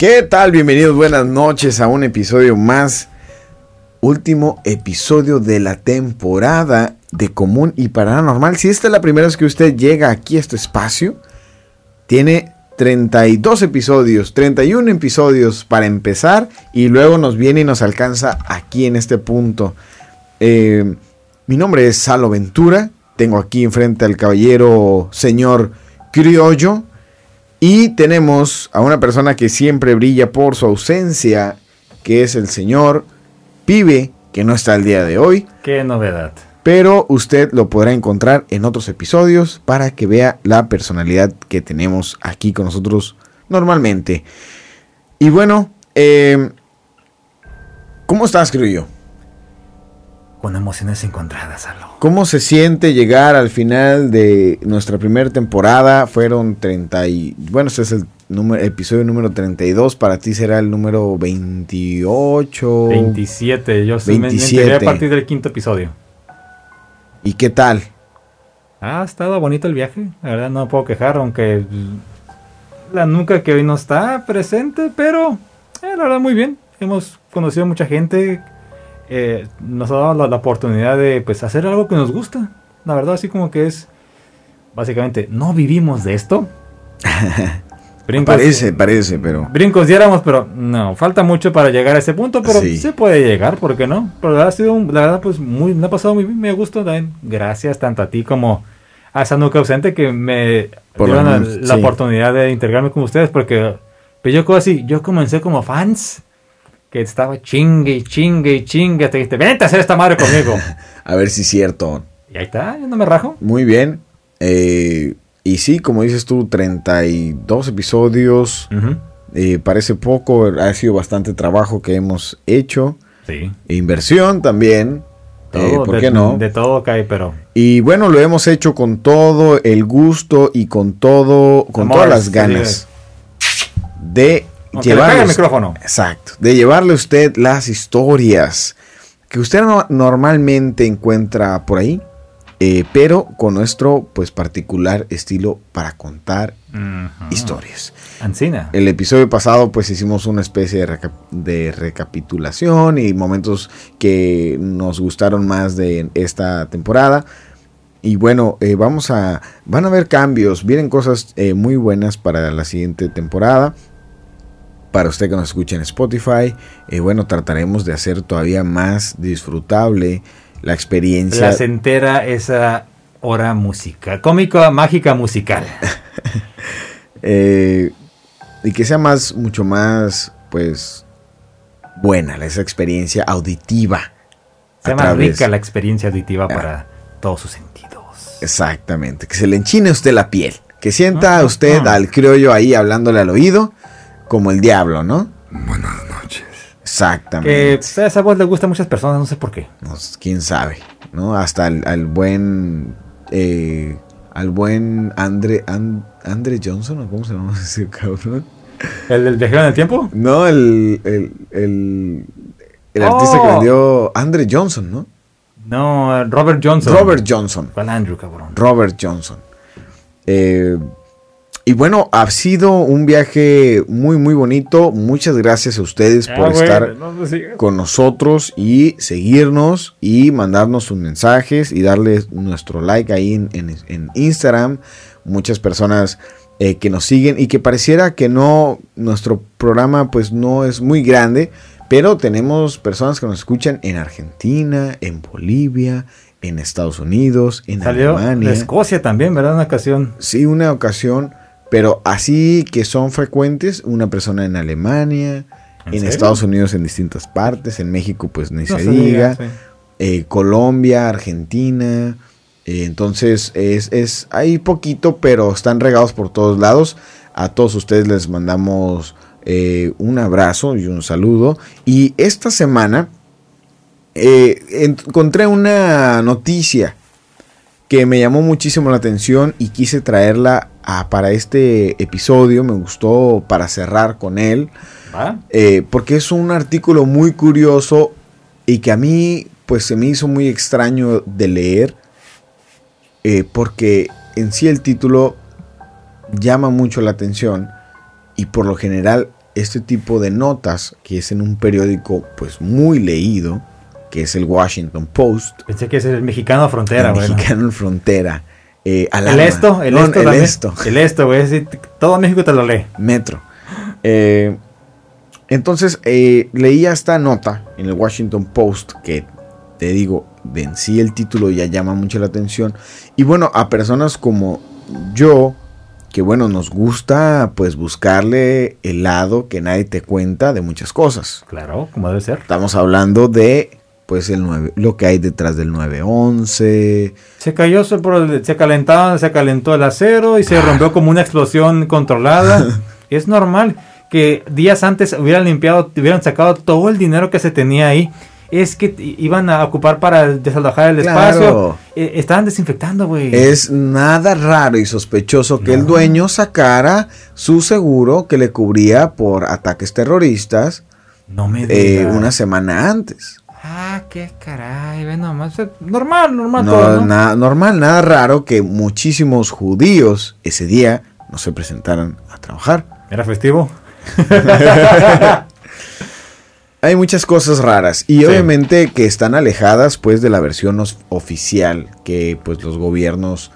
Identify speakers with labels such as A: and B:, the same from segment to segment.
A: ¿Qué tal? Bienvenidos, buenas noches a un episodio más. Último episodio de la temporada de Común y Paranormal. Si esta es la primera vez que usted llega aquí a este espacio, tiene 32 episodios, 31 episodios para empezar y luego nos viene y nos alcanza aquí en este punto. Eh, mi nombre es Salo Ventura, tengo aquí enfrente al caballero señor Criollo y tenemos a una persona que siempre brilla por su ausencia, que es el señor Pibe, que no está el día de hoy.
B: Qué novedad.
A: Pero usted lo podrá encontrar en otros episodios para que vea la personalidad que tenemos aquí con nosotros normalmente. Y bueno, eh, ¿cómo estás, creo yo?
B: Con emociones encontradas, Salo.
A: ¿Cómo se siente llegar al final de nuestra primera temporada? Fueron 30 y... Bueno, este es el número, episodio número 32. Para ti será el número 28.
B: 27. Yo sí me- me
A: 27.
B: enteré a partir del quinto episodio.
A: ¿Y qué tal?
B: Ha estado bonito el viaje. La verdad no me puedo quejar, aunque la nuca que hoy no está presente, pero eh, la verdad muy bien. Hemos conocido mucha gente. Eh, nos ha dado la, la oportunidad de pues hacer algo que nos gusta. La verdad así como que es básicamente no vivimos de esto. Brincos-
A: Parece, parece, pero...
B: Brincos diéramos, pero no, falta mucho para llegar a ese punto, pero
A: Sí.
B: se puede llegar, ¿por qué no? Pero ha sido, la verdad, pues muy, me ha pasado muy bien, me gusta también. Gracias tanto a ti como a esa nuca ausente que me
A: Por
B: dieron la,
A: menos,
B: la
A: sí.
B: oportunidad de integrarme con ustedes, porque pues yo así, yo comencé como fans, que estaba chingue y chingue y chingue, que dijiste, vente a hacer esta madre conmigo.
A: A ver si es cierto.
B: y ahí está, yo no me rajo.
A: Muy bien. Eh, y sí, como dices tú, 32 episodios.
B: Ujú.
A: Eh, parece poco, ha sido bastante trabajo que hemos hecho.
B: Sí.
A: E inversión también. Eh, ¿Por
B: de,
A: qué no?
B: De todo cae, pero...
A: Y bueno, lo hemos hecho con todo el gusto y con todo, con
B: Amor,
A: todas las
B: sí,
A: ganas de
B: Aunque le pegue el
A: llevarle,
B: micrófono.
A: exacto, de llevarle a usted las historias que usted no- normalmente encuentra por ahí, eh, pero con nuestro pues particular estilo para contar
B: Ujú.
A: historias.
B: Ancina.
A: El episodio pasado pues hicimos una especie de, reca- de recapitulación y momentos que nos gustaron más de esta temporada. Y bueno, eh, vamos a... Van a haber cambios, vienen cosas eh, muy buenas para la siguiente temporada. Para usted que nos escucha en Spotify, eh, bueno, trataremos de hacer todavía más disfrutable la experiencia.
B: placentera esa hora musical, cómica, mágica musical.
A: Eh, y que sea más, mucho más, pues, buena esa experiencia auditiva.
B: Sea más
A: través-
B: rica la experiencia auditiva para todos sus sentidos.
A: Exactamente, que se le enchine a usted la piel. Que sienta
B: Ah,
A: usted
B: ah.
A: al criollo ahí hablándole al oído, como el diablo, ¿no?
C: Buenas noches.
A: Exactamente.
B: pues, esa voz le gusta a muchas personas, no sé por qué.
A: Pues, quién sabe, ¿no? Hasta al, al buen. eh, al buen Andre, An- Andre Johnson, ¿o cómo se llama ese cabrón?
B: ¿El del viajero en el tiempo?
A: No, el, el, el, el artista que
B: Oh.
A: vendió Andre Johnson, ¿no?
B: No, Robert Johnson.
A: Robert Johnson.
B: ¿Cuál Andrew, cabrón?
A: Robert Johnson. Eh, y bueno, ha sido un viaje muy, muy bonito. Muchas gracias a ustedes por
B: Ah, güey,
A: estar
B: no,
A: con nosotros y seguirnos y mandarnos sus mensajes y darle nuestro like ahí en, en- en Instagram. Muchas personas eh, que nos siguen y que pareciera que no, nuestro programa pues no es muy grande, pero tenemos personas que nos escuchan en Argentina, en Bolivia, en Estados Unidos, en
B: Salió
A: Alemania.
B: de Escocia también, ¿verdad? Una ocasión.
A: Sí, una ocasión, pero así que son frecuentes, una persona en Alemania,
B: ¿En?
A: Estados Unidos en distintas partes, en México pues ni
B: No
A: se
B: se
A: diga,
B: diga, sí.
A: eh, Colombia, Argentina, eh, entonces es, es, hay poquito, pero están regados por todos lados. A todos ustedes les mandamos eh, un abrazo y un saludo. Y esta semana encontré una noticia que me llamó muchísimo la atención y quise traerla a- para este episodio. Me gustó para cerrar con él. Eh, porque es un artículo muy curioso y que a mí pues se me hizo muy extraño de leer. eh, porque en sí el título llama mucho la atención y por lo general este tipo de notas, que es en un periódico pues muy leído, que es el Washington Post.
B: Pensé que es el mexicano frontera.
A: Mexicano en frontera.
B: Eh, el esto, el esto, el esto. El esto, güey. Todo México te lo lee.
A: Metro. Eh, entonces, eh, leía esta nota en el Washington Post que te digo, en sí el título ya llama mucho la atención. Y bueno, a personas como yo, que bueno, nos gusta pues buscarle el lado que nadie te cuenta de muchas cosas.
B: Claro, como debe ser.
A: Estamos hablando de pues el 9, lo que hay detrás del 911.
B: Se cayó, se, se calentaba, se calentó el acero y se ah. rompió como una explosión controlada. es normal que días antes hubieran limpiado, hubieran sacado todo el dinero que se tenía ahí es que iban a ocupar para desalojar el espacio. Eh, estaban desinfectando, güey.
A: Es nada raro y sospechoso que el dueño sacara su seguro que le cubría por ataques terroristas
B: no me
A: eh, una semana antes.
B: Ah, qué caray, ve nomás. Normal, normal
A: todo, ¿no? normal, nada raro que muchísimos judíos ese día no se presentaran a trabajar.
B: ¿Era festivo?
A: Hay muchas cosas raras y obviamente que están alejadas pues de la versión oficial que pues los gobiernos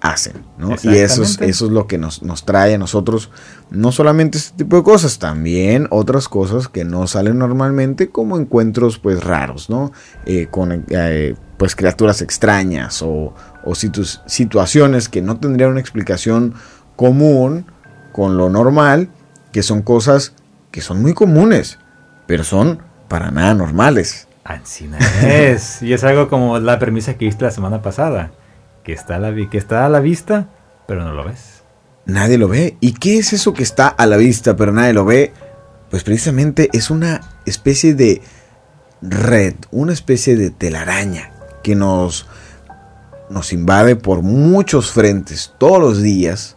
A: hacen, ¿no? Y eso es, eso es lo que nos, nos, trae a nosotros, no solamente este tipo de cosas, también otras cosas que no salen normalmente como encuentros pues raros, ¿no? Eh, con eh, pues criaturas extrañas o, o situaciones que no tendrían una explicación común con lo normal, que son cosas que son muy comunes pero son para nada normales.
B: Así es. y es algo como la premisa que viste la semana pasada, que está, a la, que está a la vista, pero no lo ves.
A: Nadie lo ve. ¿Y qué es eso que está a la vista, pero nadie lo ve? Pues precisamente es una especie de red, una especie de telaraña que nos, nos invade por muchos frentes todos los días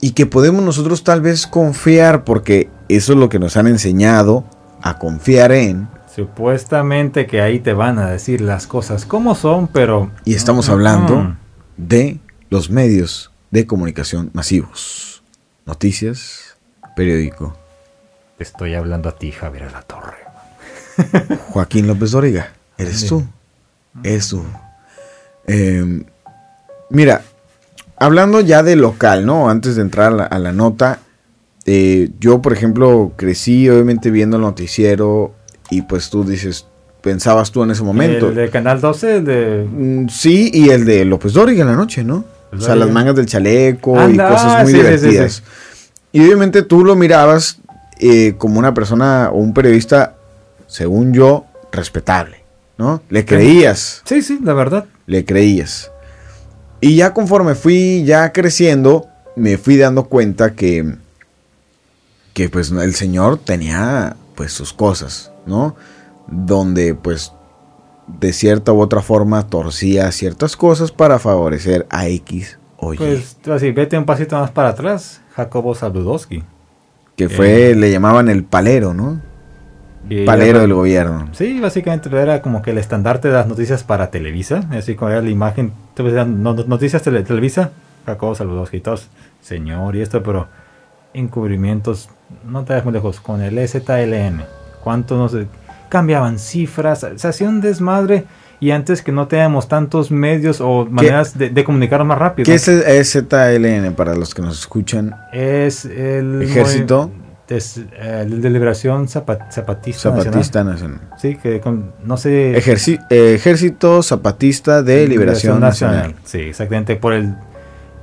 A: y que podemos nosotros tal vez confiar porque eso es lo que nos han enseñado a confiar en.
B: Supuestamente que ahí te van a decir las cosas como son, pero...
A: Y estamos hablando de los medios de comunicación masivos. Noticias, periódico.
B: Te estoy hablando a ti, Javier La Torre.
A: Joaquín López Doriga, eres tú. Eres tú. Em, mira, hablando ya de local, ¿no? Antes de entrar a la nota, eh, yo, por ejemplo, crecí obviamente viendo el noticiero y pues tú dices, pensabas tú en ese momento.
B: ¿El de Canal 12? de...
A: Mm, sí, y el de López Dóriga en la noche, ¿no? O sea, las mangas del chaleco y cosas muy divertidas. y obviamente tú lo mirabas eh, como una persona o un periodista, según yo, respetable, ¿no? Le creías.
B: Sí, sí, la verdad.
A: Le creías. Y ya conforme fui ya creciendo, me fui dando cuenta que que pues el Señor tenía pues sus cosas, ¿no? Donde pues de cierta u otra forma torcía ciertas cosas para favorecer a X o
B: Y. Pues así, vete un pasito más para atrás, Jacobo Saludowski.
A: Que fue, eh, le llamaban el palero, ¿no? palero del gobierno.
B: Sí, básicamente era como que el estandarte de las noticias para Televisa, así como era la imagen, noticias de Televisa, Jacobo Saludowski y todos, señor y esto, pero encubrimientos no te das muy lejos, con el EZLN. ¿Cuánto nos cambiaban cifras? Se hacía un desmadre y antes que no teníamos tantos medios o maneras de, comunicar más rápido.
A: ¿Qué es el EZLN para los que nos escuchan?
B: Es el
A: ejército.
B: Eh, de liberación zapatista,
A: zapatista nacional.
B: Sí, que no sé.
A: ejército Zapatista de Liberación, nacional.
B: Sí, exactamente. Por el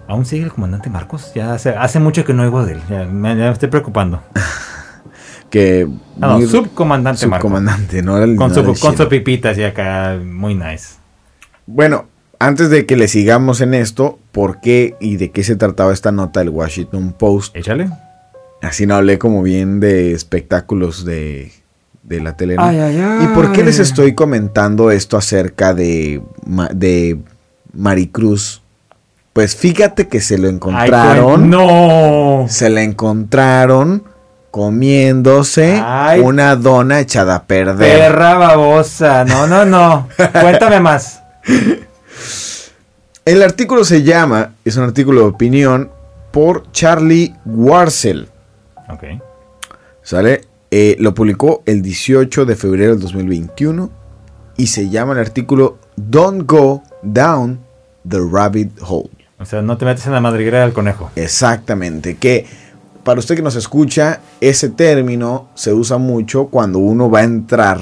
B: ¿Aún sigue el comandante Marcos? Ya hace, hace mucho que no oigo de él. Ya me, estoy preocupando.
A: que.
B: Ah, no, subcomandante Marcos.
A: Subcomandante, no
B: era el Con, su, con su pipitas y acá, muy nice.
A: Bueno, antes de que le sigamos en esto, ¿por qué y de qué se trataba esta nota del Washington Post?
B: Échale.
A: Así no hablé como bien de espectáculos de, de la tele.
B: Ay, ay, ay.
A: ¿Y por qué les estoy comentando esto acerca de, de Maricruz pues fíjate que se lo encontraron.
B: no.
A: Se le encontraron comiéndose una dona echada a perder.
B: Perra babosa. No, no, no. Cuéntame más.
A: El artículo se llama, es un artículo de opinión, por Charlie Warcel.
B: Ok.
A: ¿Sale? Eh, lo publicó el 18 de febrero del 2021 y se llama el artículo Don't Go Down the Rabbit Hole.
B: O sea, no te metes en la madriguera del conejo.
A: Exactamente, que para usted que nos escucha, ese término se usa mucho cuando uno va a entrar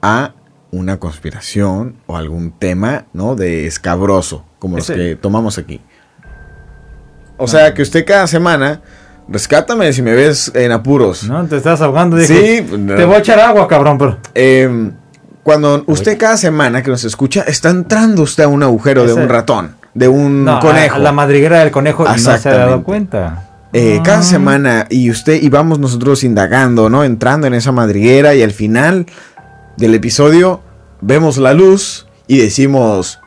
A: a una conspiración o algún tema, ¿no? De escabroso, como los que tomamos aquí. O sea, que usted cada semana, rescátame si me ves en apuros.
B: No, te estás ahogando.
A: Sí,
B: Dije,
A: no.
B: te voy a echar agua, cabrón, pero...
A: Eh, cuando usted cada semana que nos escucha, está entrando usted a un agujero de un ratón, de un
B: No,
A: conejo.
B: a, la madriguera del conejo y no se ha dado cuenta.
A: Eh, cada
B: Ah.
A: semana y usted y vamos nosotros indagando, ¿no? Entrando en esa madriguera y al final del episodio vemos la luz y decimos,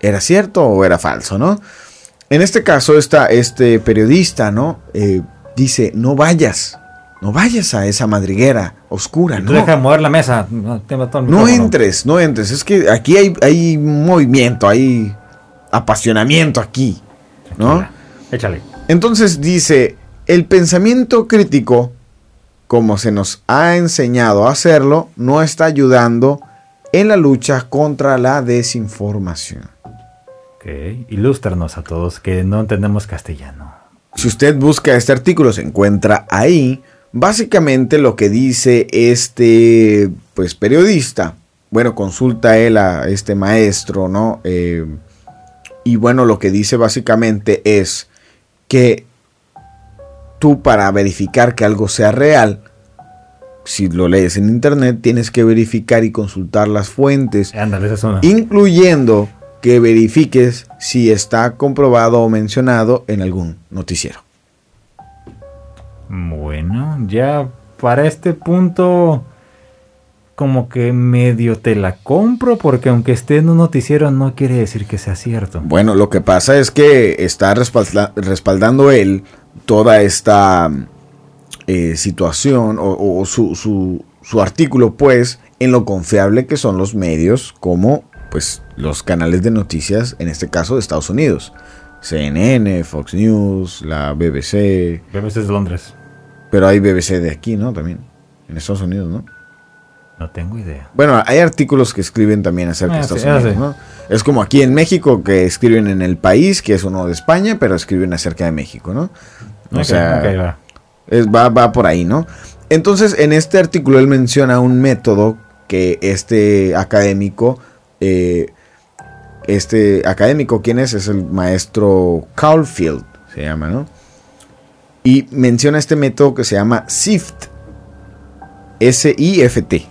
A: ¿era cierto o era falso, no? En este caso, esta, este periodista, ¿no? Eh, dice, no vayas, no vayas a esa madriguera oscura, no.
B: deja de mover la mesa. No,
A: No entres, no entres. Es que aquí hay, hay movimiento, hay apasionamiento aquí, ¿no?
B: Échale.
A: Entonces dice, el pensamiento crítico, como se nos ha enseñado a hacerlo, no está ayudando en la lucha contra la desinformación.
B: Ok. Ilústranos a todos que no entendemos castellano.
A: Si usted busca este artículo, se encuentra ahí. Básicamente lo que dice este pues periodista, bueno, consulta él a este maestro, ¿no? Eh, y bueno, lo que dice básicamente es que tú para verificar que algo sea real, si lo lees en internet, tienes que verificar y consultar las fuentes incluyendo que verifiques si está comprobado o mencionado en algún noticiero.
B: Bueno, ya para este punto como que medio te la compro porque aunque esté en un noticiero no quiere decir que sea cierto.
A: Bueno, lo que pasa es que está respalda- respaldando él toda esta eh, situación o, o su, su- su artículo, pues, en lo confiable que son los medios como pues los canales de noticias, en este caso de Estados Unidos. CNN, Fox News, la BBC,
B: BBC es de Londres.
A: pero hay BBC de aquí, ¿no? También, en Estados Unidos, ¿no?
B: No tengo idea.
A: Bueno, hay artículos que escriben también acerca
B: Ah,
A: de Estados
B: sí, ah,
A: Unidos,
B: sí.
A: ¿no? Es como aquí en México que escriben en el país, que es uno de España, pero escriben acerca de México, ¿no? O sea,
B: va.
A: es- va, va por ahí, ¿no? Entonces, en este artículo él menciona un método que este académico, eh, este académico, ¿quién es? Es el maestro Caulfield, se llama, ¿no? Y menciona este método que se llama SIFT. S-I-F-T.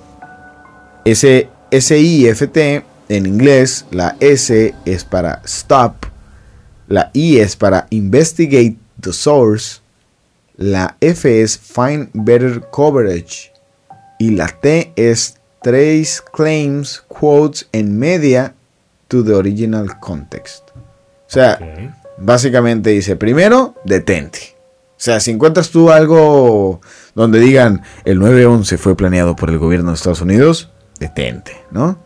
A: S- S-I-F-T en inglés, la S es para stop, la I es para investigate the source, la F es find better coverage y la T es trace claims, quotes and media to the original context. O sea, básicamente dice, primero, detente. O sea, si encuentras tú algo donde digan el 9-11 fue planeado por el gobierno de Estados Unidos, detente, ¿no?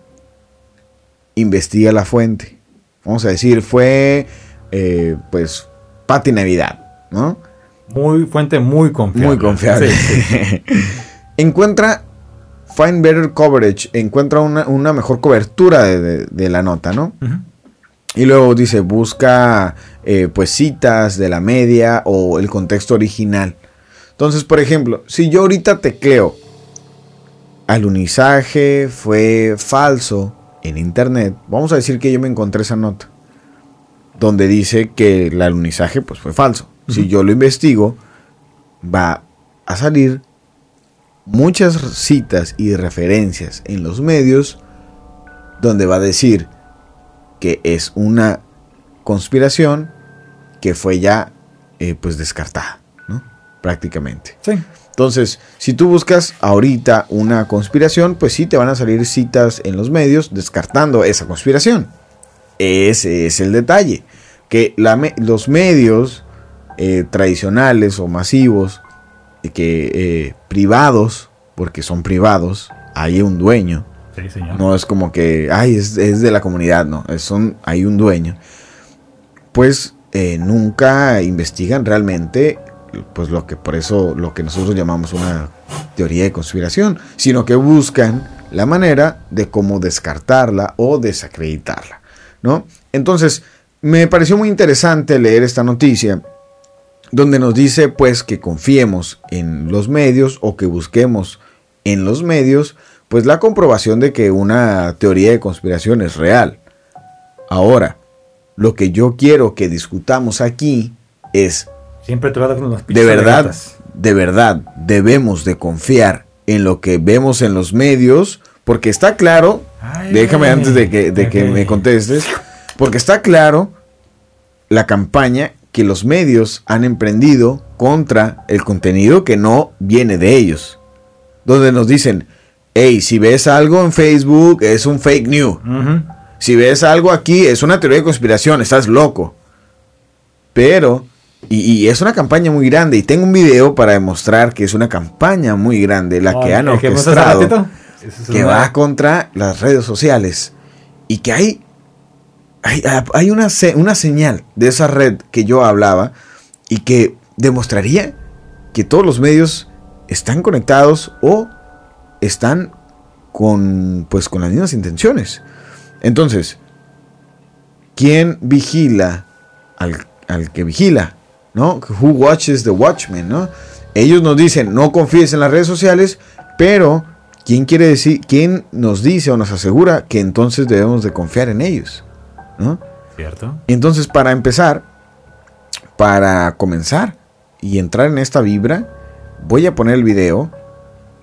A: Investiga la fuente. Vamos a decir, fue, eh, pues, Pati Navidad, ¿no?
B: Muy fuente muy confiable.
A: Muy confiable.
B: Sí, sí.
A: encuentra, find better coverage, encuentra una, una mejor cobertura de, de- de la nota, ¿no? Y luego dice, busca eh, pues citas de la media o el contexto original. Entonces, por ejemplo, si yo ahorita tecleo alunizaje fue falso en internet, vamos a decir que yo me encontré esa nota donde dice que el alunizaje pues fue falso. Si yo lo investigo, va a salir muchas citas y referencias en los medios donde va a decir que es una conspiración que fue ya eh, pues descartada, ¿no? Prácticamente.
B: Sí.
A: Entonces, si tú buscas ahorita una conspiración, pues sí te van a salir citas en los medios descartando esa conspiración. Ese es el detalle. Que la los medios eh, tradicionales o masivos, que eh, privados, porque son privados, hay un dueño,
B: Sí, señor.
A: no es como que, ay, es, es de la comunidad, no. Es son, hay un dueño. Pues eh, nunca investigan realmente pues lo que por eso lo que nosotros llamamos una teoría de conspiración, sino que buscan la manera de cómo descartarla o desacreditarla, ¿no? Entonces, me pareció muy interesante leer esta noticia donde nos dice pues que confiemos en los medios o que busquemos en los medios pues la comprobación de que una teoría de conspiración es real. Ahora, lo que yo quiero que discutamos aquí es
B: Siempre te con los
A: de verdad, de verdad debemos de confiar en lo que vemos en los medios, porque está claro, déjame antes de que, de que me contestes, porque está claro la campaña que los medios han emprendido contra el contenido que no viene de ellos. Donde nos dicen, hey, si ves algo en Facebook es un fake news. Si ves algo aquí es una teoría de conspiración, estás loco. Pero, y, es una campaña muy grande, y tengo un video para demostrar que es una campaña muy grande la que han orquestado, que va contra las redes sociales. Y que hay hay, una, una señal de esa red que yo hablaba y que demostraría que todos los medios están conectados o están con, pues, con las mismas intenciones. Entonces, ¿quién vigila al, que vigila? ¿No? Who watches the watchman, ¿no? Ellos nos dicen, no confíes en las redes sociales, pero ¿quién quiere decir, quién nos dice o nos asegura que entonces debemos de confiar en ellos? ¿no?
B: Cierto.
A: Entonces, para empezar, para comenzar y entrar en esta vibra, voy a poner el video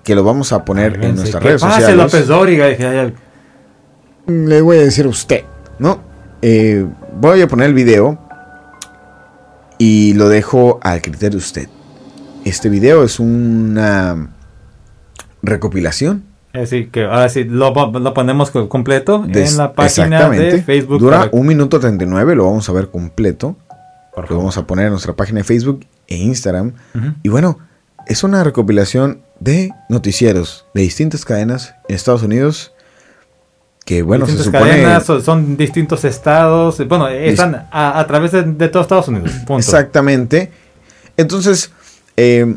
A: que lo vamos a poner en nuestras redes sociales.
B: López Dóriga.
A: Le voy a decir a usted, ¿no? Eh, voy a poner el video y lo dejo al criterio de usted. Este video es una recopilación
B: Así que ahora sí, lo, ponemos completo en la página de Facebook.
A: Dura un minuto 39, lo vamos a ver completo. Lo vamos a poner en nuestra página de Facebook e Instagram. Y bueno, es una recopilación de noticieros de distintas cadenas en Estados Unidos. Que bueno,
B: se supone... cadenas, son, distintos estados. Bueno, están a, través de, de todo Estados Unidos.
A: Exactamente. Entonces, eh,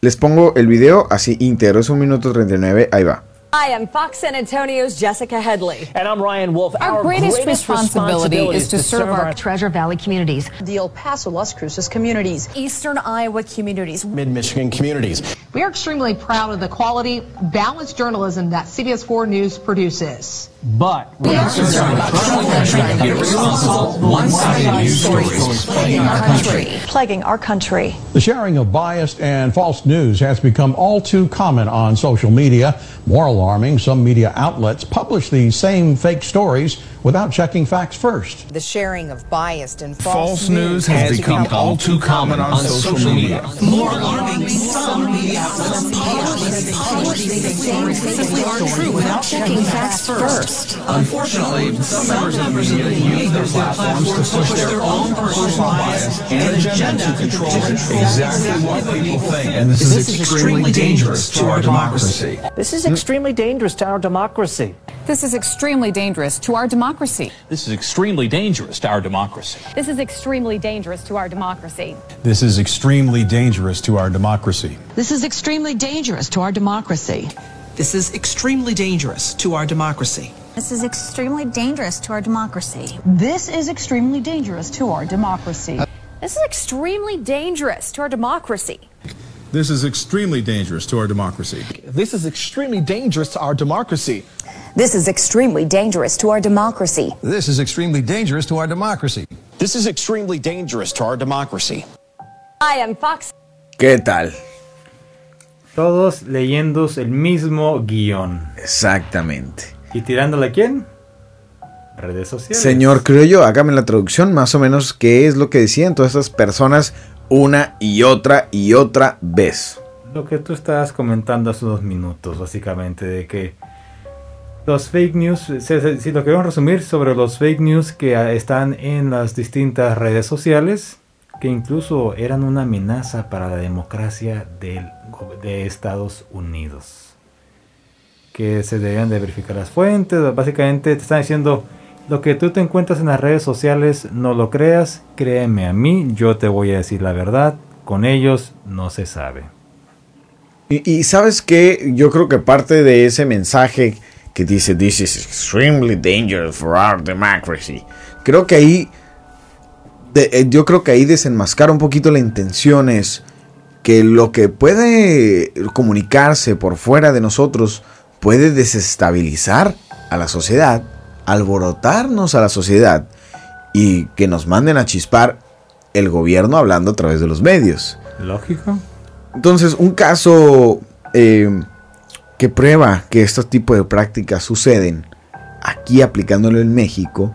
A: les pongo el video así íntegro, es un minuto 39, ahí va.
C: Hi, I'm Fox San Antonio's Jessica Headley.
D: And I'm Ryan Wolf.
C: Our, our greatest, greatest responsibility, responsibility, is to, serve, our, our Treasure Valley communities, the El Paso Las Cruces communities, Eastern Iowa communities,
D: Mid Michigan communities.
C: We are extremely proud of the quality, balanced journalism that CBS 4 News produces.
D: But we are concerned about irresponsible, one-sided news stories plaguing our country.
C: Plaguing our country.
E: The sharing of biased and false news has become all too common on social media. More alarming, some media outlets publish these same fake stories without checking facts first.
C: The sharing of biased and false,
F: false news has, has become, become all too common on, on social media.
G: More alarming, some media outlets publish these same fake stories without checking facts first.
F: Unfortunately, some members of the media use their platforms to push their own personal bias and agenda to control exactly what people think. And this, this is extremely dangerous to our democracy.
D: This is extremely dangerous to our democracy.
H: This is extremely dangerous to our democracy.
I: This is extremely dangerous to our democracy.
J: This is extremely dangerous to our democracy.
K: This is extremely dangerous to our democracy.
L: This is extremely dangerous to our democracy.
M: This is extremely dangerous to our democracy.
N: This is extremely dangerous to our democracy.
O: This is extremely dangerous to our democracy.
J: This is extremely dangerous to our democracy.
K: This is extremely dangerous to our democracy.
P: This is extremely dangerous to our democracy.
Q: This is extremely dangerous to our democracy.
R: This is extremely dangerous to our democracy.
S: This is extremely dangerous to our democracy.
C: I am Fox.
A: ¿Qué tal?
B: Todos leyendo el mismo guion.
A: Exactamente.
B: ¿Y tirándole a quién? Redes sociales.
A: Señor, creo yo, hágame la traducción más o menos qué es lo que decían todas esas personas una y otra y otra vez.
B: Lo que tú estabas comentando hace unos minutos, básicamente, de que los fake news, si, lo queremos resumir sobre los fake news que están en las distintas redes sociales, que incluso eran una amenaza para la democracia de, de Estados Unidos. Que se debían de verificar las fuentes, básicamente te están diciendo, lo que tú te encuentras en las redes sociales, no lo creas, créeme a mí, yo te voy a decir la verdad, con ellos no se sabe.
A: Y, sabes que yo creo que parte de ese mensaje que dice This is extremely dangerous for our democracy. Creo que ahí eh, yo creo que ahí desenmascara un poquito la intención es que lo que puede comunicarse por fuera de nosotros puede desestabilizar a la sociedad, alborotarnos a la sociedad y que nos manden a chispar el gobierno hablando a través de los medios.
B: Lógico.
A: Entonces, un caso eh, que prueba que este tipo de prácticas suceden aquí aplicándolo en México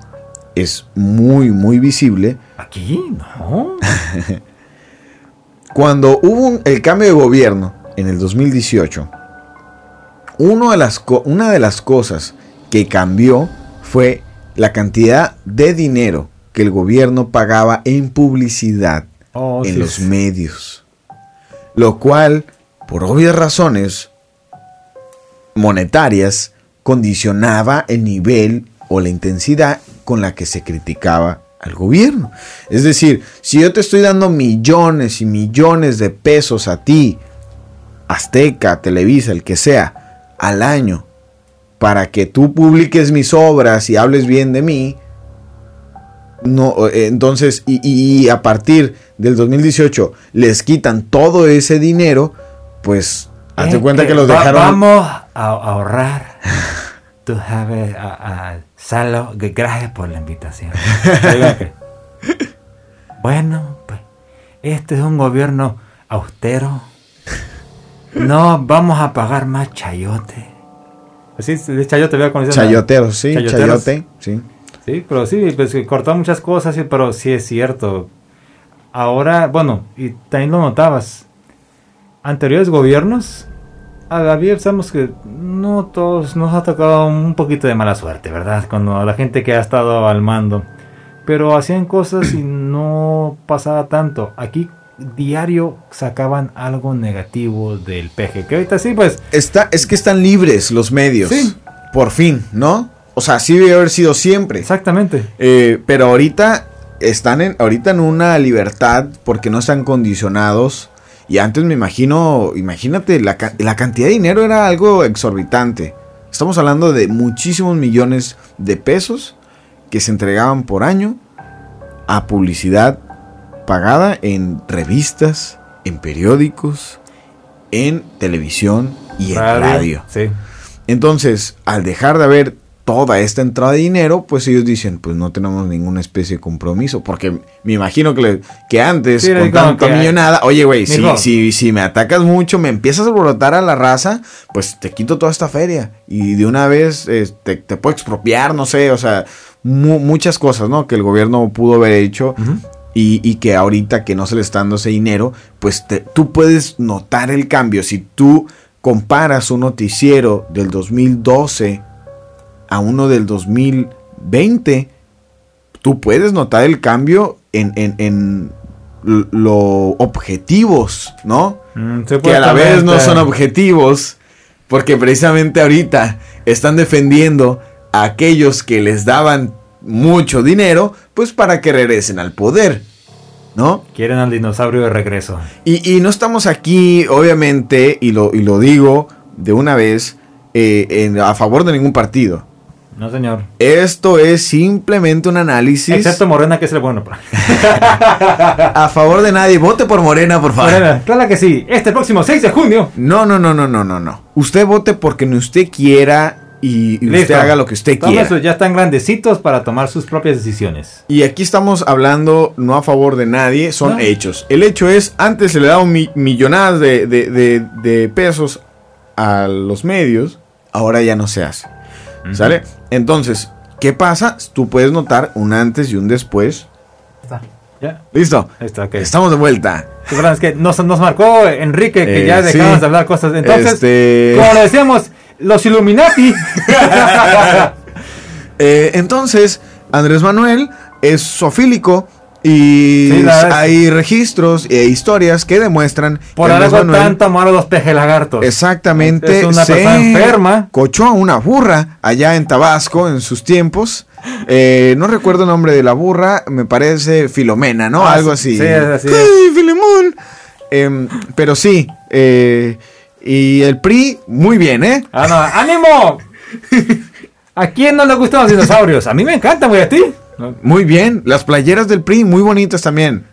A: es muy, muy visible.
B: ¿Aquí? No.
A: Cuando hubo un- el cambio de gobierno en el 2018, uno de las una de las cosas que cambió fue la cantidad de dinero que el gobierno pagaba en publicidad
B: Oh,
A: en
B: sí,
A: los medios. Lo cual, por obvias razones monetarias, condicionaba el nivel o la intensidad con la que se criticaba al gobierno. Es decir, si yo te estoy dando millones y millones de pesos a ti, Azteca, Televisa, el que sea, al año, para que tú publiques mis obras y hables bien de mí, no, eh, entonces, y, y a partir del 2018 les quitan todo ese dinero, pues hazte
B: Eh,
A: cuenta que los
B: va-
A: dejaron.
B: Vamos a, ahorrar. Tú sabes, a, a- Salo, gracias por la invitación. Bueno, pues, este es un gobierno austero. No vamos a pagar más chayote. Sí, de chayote había conocido.
A: Chayoteros, sí,
B: Chayoteros.
A: chayote, sí.
B: Sí, pero sí, pues que cortó muchas cosas, pero sí es cierto. Ahora, bueno, y también lo notabas. Anteriores gobiernos, había, sabemos que no todos nos ha tocado un poquito de mala suerte, ¿verdad? Cuando la gente que ha estado al mando. Pero hacían cosas y no pasaba tanto. Aquí diario sacaban algo negativo del peje. Que ahorita sí, pues
A: Está, es que están libres los medios.
B: Sí.
A: Por fin, ¿no? O sea, sí debe haber sido siempre.
B: Exactamente.
A: Eh, pero ahorita están en, ahorita en una libertad porque no están condicionados. Y antes me imagino, imagínate, la, la cantidad de dinero era algo exorbitante. Estamos hablando de muchísimos millones de pesos que se entregaban por año a publicidad pagada en revistas, en periódicos, en televisión y en radio.
B: Sí.
A: Entonces, al dejar de haber toda esta entrada de dinero, pues ellos dicen, pues no tenemos ninguna especie de compromiso, porque me imagino que, le- que antes,
B: Sí,
A: con tanta millonada, oye, güey, si, si, si me atacas mucho, me empiezas a brotar a la raza, pues te quito toda esta feria y de una vez eh, te, te puedo expropiar, no sé, o sea, mu- muchas cosas, ¿no? Que el gobierno pudo haber hecho. Y, y que ahorita que no se le está dando ese dinero, pues te- tú puedes notar el cambio. Si tú comparas un noticiero del 2012 a uno del 2020, tú puedes notar el cambio en, en, en lo objetivos, ¿no?
B: Mm,
A: que a la vez no son objetivos, porque precisamente ahorita están defendiendo a aquellos que les daban mucho dinero, pues para que regresen al poder, ¿no?
B: Quieren al dinosaurio de regreso.
A: Y, y no estamos aquí, obviamente, y lo, y lo digo de una vez, eh, en- a favor de ningún partido.
B: No, señor.
A: Esto es simplemente un análisis
B: Excepto Morena, que es el bueno.
A: a favor de nadie. Vote por Morena, por favor.
B: Morena, claro que sí. Este próximo 6 de junio.
A: No, no, no, no, no, no, no. Usted vote porque ni usted quiera y, y usted haga lo que usted quiera.
B: eso, ya están grandecitos para tomar sus propias decisiones.
A: Y aquí estamos hablando no a favor de nadie, son
B: No.
A: hechos. El hecho es, antes se le daban mi- millonadas de, de- de- de pesos a los medios, ahora ya no se hace. ¿Sale? Entonces, ¿qué pasa? Tú puedes notar un antes y un después.
B: Está.
A: ¿Listo? Estamos de vuelta.
B: Es que nos, nos marcó Enrique que
A: Eh,
B: ya
A: sí.
B: dejamos de hablar cosas. Entonces,
A: Este-
B: como le decíamos, los Illuminati.
A: Eh, entonces, Andrés Manuel es sofílico y
B: Sí, es-
A: hay registros e historias que demuestran
B: Por
A: que
B: algo
A: Manuel-
B: tanto amor a los pejelagartos.
A: Exactamente.
B: Es una
A: se
B: persona enferma.
A: Cochó a una burra allá en Tabasco en sus tiempos. Eh, no recuerdo el nombre de la burra, me parece Filomena, ¿no?
B: Ah,
A: Algo
B: sí,
A: así.
B: sí, es así
A: ¡Ay, Filemón! Em, pero sí, eh, y el PRI, muy bien, ¿eh?
B: Ah, no, ¡Ánimo! ¿A quién no le gustan los dinosaurios? A mí me encantan, güey, a ti.
A: Muy bien, las playeras del PRI, muy bonitas también.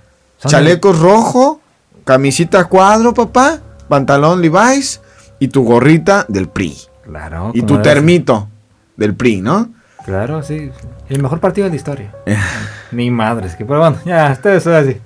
A: Chalecos rojo, camisita cuadro, papá, pantalón Levi's y tu gorrita del PRI.
B: Claro.
A: Y tu termito del PRI, ¿no?
B: Claro, sí. El mejor partido de la historia. Mi madre, es que, pero bueno, ya, ustedes son así.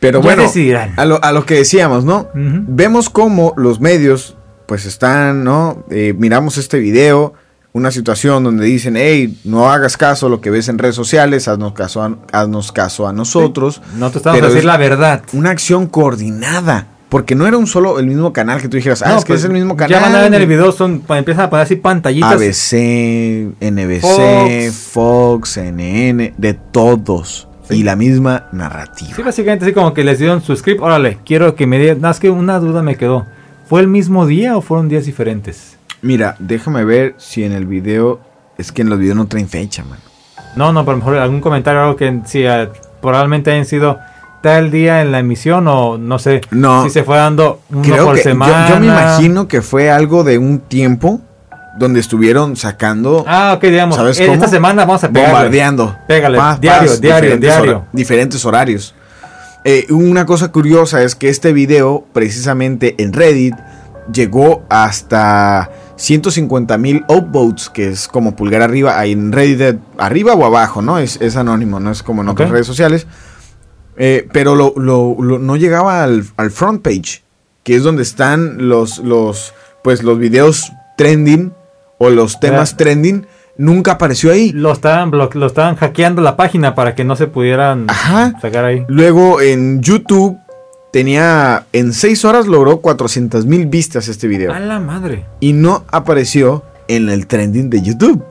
A: Pero
B: Ya
A: bueno,
B: decidirán.
A: a lo, a lo que decíamos, ¿no? Vemos cómo los medios, pues están, ¿no? Eh, miramos este video, una situación donde dicen, hey, no hagas caso a lo que ves en redes sociales, haznos caso a, haznos caso a nosotros.
B: No te estamos a decir la verdad.
A: Una acción coordinada. Porque no era un solo, el mismo canal que tú dijeras, ah,
B: No,
A: es que
B: pues,
A: es el mismo canal.
B: Ya van a ver en el video, son, empiezan a poner así pantallitas.
A: ABC, NBC, Fox. CNN, de todos. Y la misma narrativa.
B: Sí, básicamente así como que les dieron su script. Órale, quiero que me digan. Es que una duda me quedó. ¿Fue el mismo día o fueron días diferentes?
A: Mira, déjame ver si en el video. Es que en los videos no traen fecha, man.
B: No, no, pero a lo mejor algún comentario algo que sí, eh, probablemente hayan sido tal día en la emisión o no sé
A: No.
B: si se fue dando uno
A: Creo
B: por
A: que yo-
B: semana.
A: Yo, me imagino que fue algo de un tiempo donde estuvieron sacando.
B: Ah, ok, digamos,
A: ¿sabes
B: eh,
A: cómo?
B: esta semana vamos a pegarle.
A: Bombardeando.
B: Pégale, diario, diario,
A: diferentes
B: diario.
A: hora- diferentes horarios. Eh, una cosa curiosa es que este video, precisamente en Reddit, llegó hasta 150 mil upvotes, que es como pulgar arriba, ahí en Reddit, arriba o abajo, ¿no? Es, es anónimo, no es como en otras redes sociales. Eh, pero lo, lo- lo- no llegaba al, al front page, que es donde están los, los, pues, los videos trending o los temas trending. Nunca apareció ahí.
B: Lo estaban, lo estaban hackeando la página para que no se pudieran sacar ahí.
A: Luego en YouTube tenía, en 6 horas logró 400 mil vistas este video.
B: A la madre.
A: Y no apareció en el trending de YouTube.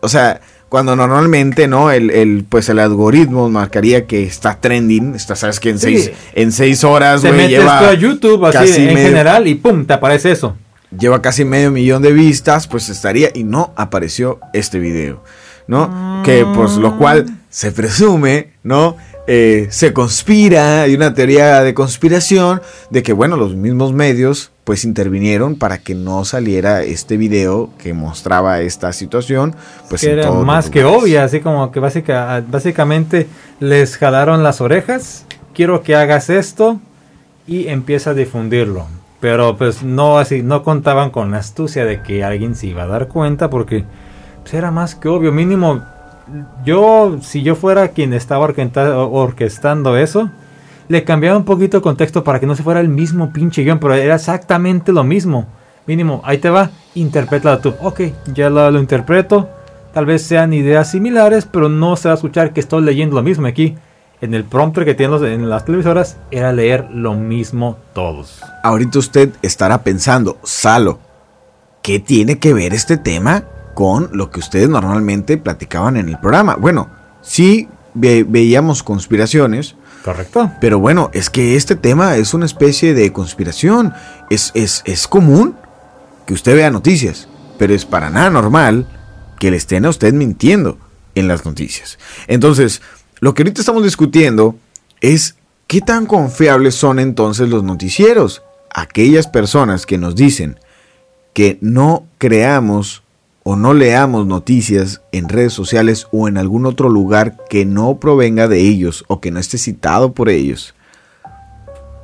A: O sea, cuando normalmente, ¿no? El, el, pues el algoritmo marcaría que está trending. Está, sabes que en
B: Sí.
A: 6 en seis horas, güey, lleva
B: tú a YouTube así en
A: medio-
B: general y pum, te aparece eso.
A: Lleva casi medio millón de vistas, pues estaría y no apareció este video, ¿no? Que pues lo cual se presume, ¿no? Eh, se conspira, hay una teoría de conspiración de que, bueno, los mismos medios pues intervinieron para que no saliera este video que mostraba esta situación, pues
B: que era más que obvia, así como que básica, básicamente les jalaron las orejas, quiero que hagas esto y empieza a difundirlo. Pero pues no así, no contaban con la astucia de que alguien se iba a dar cuenta porque pues, era más que obvio, mínimo yo si yo fuera quien estaba orquestando eso, le cambiaba un poquito el contexto para que no se fuera el mismo pinche guion, pero era exactamente lo mismo. Mínimo, ahí te va, interprétalo tú. Ok, ya lo, lo interpreto. Tal vez sean ideas similares, pero no se va a escuchar que estoy leyendo lo mismo aquí. En el prompter que tienen los- en las televisoras era leer lo mismo todos.
A: Ahorita usted estará pensando, Salo, ¿qué tiene que ver este tema con lo que ustedes normalmente platicaban en el programa? Bueno, sí ve- veíamos conspiraciones.
B: Correcto.
A: Pero bueno, es que este tema es una especie de conspiración. Es, es, es común que usted vea noticias, pero es para nada normal que le estén a usted mintiendo en las noticias. Entonces, lo que ahorita estamos discutiendo es qué tan confiables son entonces los noticieros. Aquellas personas que nos dicen que no creamos o no leamos noticias en redes sociales o en algún otro lugar que no provenga de ellos o que no esté citado por ellos.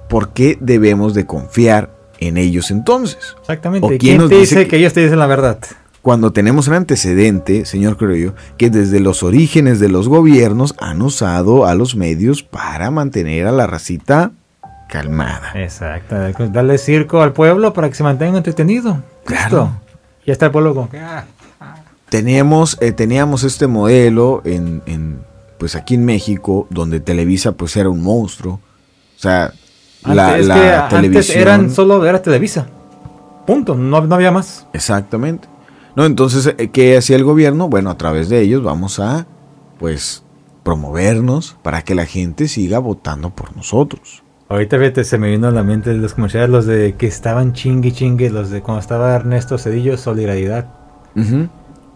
A: ¿Por qué debemos de confiar en ellos entonces?
B: Exactamente.
A: ¿O quién
B: ¿Quién,
A: nos
B: te
A: dice
B: dice
A: que-
B: que ellos te dicen la verdad?
A: Cuando tenemos un antecedente, señor creo yo, que desde los orígenes de los gobiernos han usado a los medios para mantener a la racita calmada.
B: Exacto. Darle circo al pueblo para que se mantenga entretenido. Claro. Ya está el pueblo como que... ah,
A: Teníamos, eh, teníamos este modelo en, en, pues aquí en México, donde Televisa pues era un monstruo. O sea, la,
B: Antes, es
A: la
B: que antes eran solo era Televisa. Punto, no, no había más.
A: Exactamente. No, entonces, eh, ¿qué hacía el gobierno? Bueno, a través de ellos vamos a, pues, promovernos para que la gente siga votando por nosotros.
B: Ahorita fíjate, se me vino a la mente los comerciales, los de que estaban chingue chingue, los de cuando estaba Ernesto Cedillo, Solidaridad.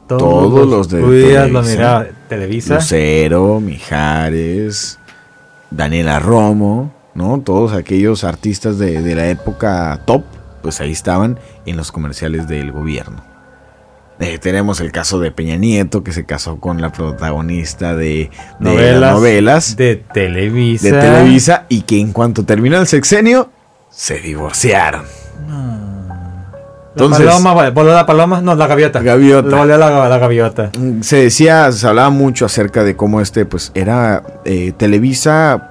B: Todos
A: Todos,
B: los
A: los de
B: lo
A: Televisa.
B: miraba. Televisa.
A: Lucero, Mijares, Daniela Romo. ¿no? Todos aquellos artistas de, de la época top, pues ahí estaban en los comerciales del gobierno. Eh, tenemos el caso de Peña Nieto, que se casó con la protagonista de, de
B: Novelas.
A: las novelas
B: De Televisa.
A: de Televisa y que en cuanto terminó el sexenio, se divorciaron.
B: La paloma, voló la paloma, no, la gaviota.
A: Gaviota.
B: Voló la, la gaviota.
A: Se decía, se hablaba mucho acerca de cómo este, pues, era eh, Televisa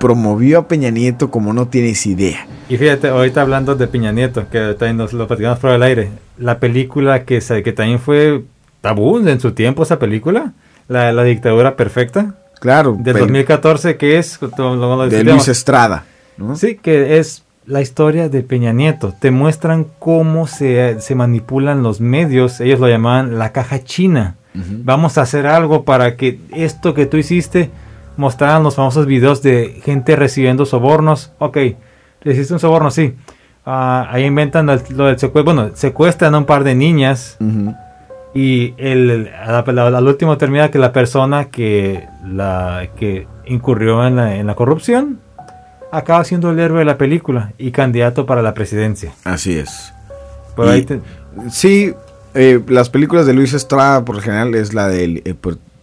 A: promovió a Peña Nieto como no tienes idea.
B: Y fíjate, ahorita hablando de Piña Nieto, que también nos lo platicamos fuera del aire, la película que, que también fue tabú en su tiempo, esa película, la, la dictadura perfecta,
A: Claro.
B: del
A: pero
B: 2014, que es... lo- lo- lo
A: de. Luis Estrada. ¿no?
B: Sí, que es la historia de Peña Nieto. Te muestran cómo se, se manipulan los medios. Ellos lo llamaban la caja china. Vamos a hacer algo para que esto que tú hiciste mostraran los famosos videos de gente recibiendo sobornos. Ok, recibiste un soborno, sí. Ah, ahí inventan lo del secuestro. Bueno, secuestran a un par de niñas. Y el, al último termina que la persona que, la, que incurrió en la, en la corrupción acaba siendo el héroe de la película y candidato para la presidencia.
A: Así es.
B: Por
A: Y-
B: ahí te-
A: Sí, eh, las películas de Luis Estrada, por lo general, es la del. eh,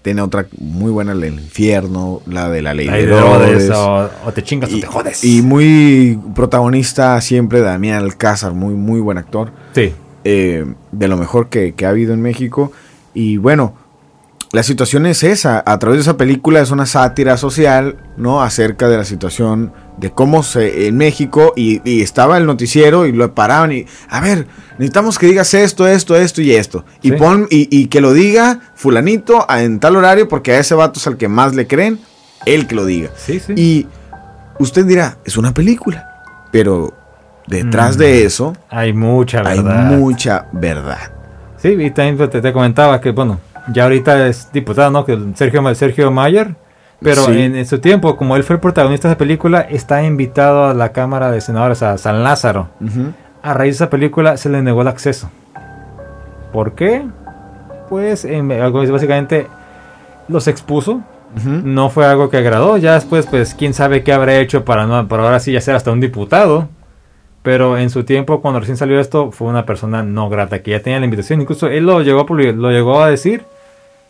A: tiene otra muy buena, del infierno, la de la ley
B: la
A: de
B: de Herodes, o, o te chingas o te jodes.
A: y muy protagonista siempre Damián Alcázar, muy, muy buen actor.
B: sí.
A: eh, de lo mejor que, que ha habido en México. Y bueno, la situación es esa. A través de esa película es una sátira social, ¿no? Acerca de la situación de cómo se en México y, y estaba el noticiero y lo paraban y a ver, necesitamos que digas esto, esto, esto y esto. Y pon y, y que lo diga fulanito a- en tal horario porque a ese vato es al que más le creen, él que lo diga.
B: Sí, sí.
A: Y usted dirá, es una película, pero detrás
B: Mm.
A: de eso
B: Hay mucha
A: hay
B: verdad.
A: mucha verdad.
B: Sí, y también te, te comentaba que, bueno, ya ahorita es diputado, ¿no? Que Sergio, Sergio Mayer. Pero
A: Sí.
B: en, su tiempo, como él fue el protagonista de esa película, está invitado a la Cámara de Senadores, a San Lázaro. A raíz de esa película se le negó el acceso. ¿Por qué? Pues en- es básicamente los expuso. No fue algo que agradó. Ya después, pues, quién sabe qué habrá hecho para no, para ahora sí ya ser hasta un diputado. Pero en su tiempo, cuando recién salió esto, fue una persona no grata, que ya tenía la invitación. Incluso él lo llegó a, lo llegó a decir.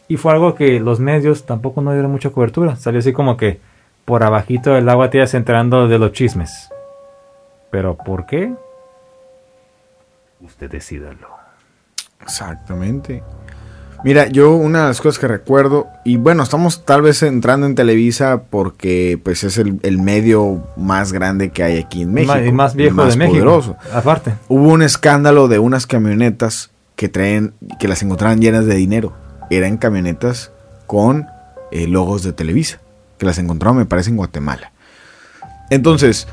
B: Y fue algo que los medios tampoco no dieron mucha cobertura. Salió así como que por abajito del agua te ibas enterando de los chismes. Pero ¿por qué? Usted decídalo.
A: Exactamente. Mira, yo una de las cosas que recuerdo, y bueno, estamos tal vez entrando en Televisa porque pues es el, el medio más grande que hay aquí en México.
B: Y más viejo
A: más
B: de México.
A: poderoso.
B: Aparte.
A: Hubo un escándalo de unas camionetas que traen, que las encontraban llenas de dinero. Eran camionetas con eh, logos de Televisa, que las encontraron, me parece, en Guatemala. Entonces,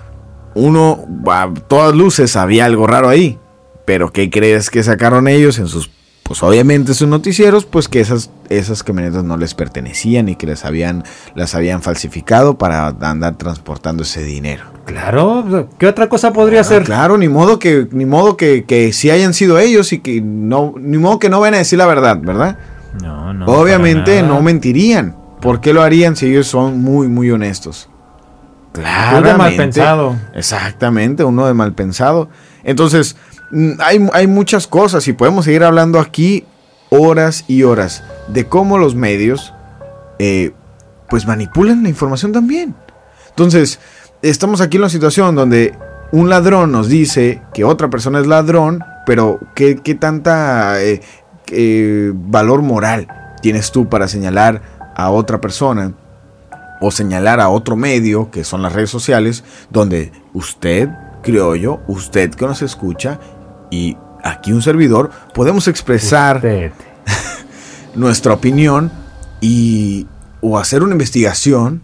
A: uno, a todas luces, había algo raro ahí. Pero ¿qué crees que sacaron ellos en sus, pues obviamente sus noticieros? Pues que esas, esas camionetas no les pertenecían y que les habían, las habían falsificado para andar transportando ese dinero.
B: Claro, ¿qué otra cosa podría
A: Ah,
B: ser?
A: Claro, ni modo que, ni modo que, que sí hayan sido ellos y que no, ni modo que no van a decir la verdad, ¿verdad?
B: No, no.
A: Obviamente no mentirían. ¿Por qué lo harían si ellos son muy, muy honestos?
B: Tú de mal pensado.
A: Exactamente, uno de mal pensado. Entonces, mm, hay, hay muchas cosas y podemos seguir hablando aquí horas y horas de cómo los medios, eh, pues manipulan la información también. Entonces, estamos aquí en una situación donde un ladrón nos dice que otra persona es ladrón, pero ¿qué, qué tanta eh, eh, valor moral tienes tú para señalar a otra persona o señalar a otro medio, que son las redes sociales, donde usted, criollo, usted que nos escucha y aquí un servidor, podemos expresar
B: Usted.
A: nuestra opinión y o hacer una investigación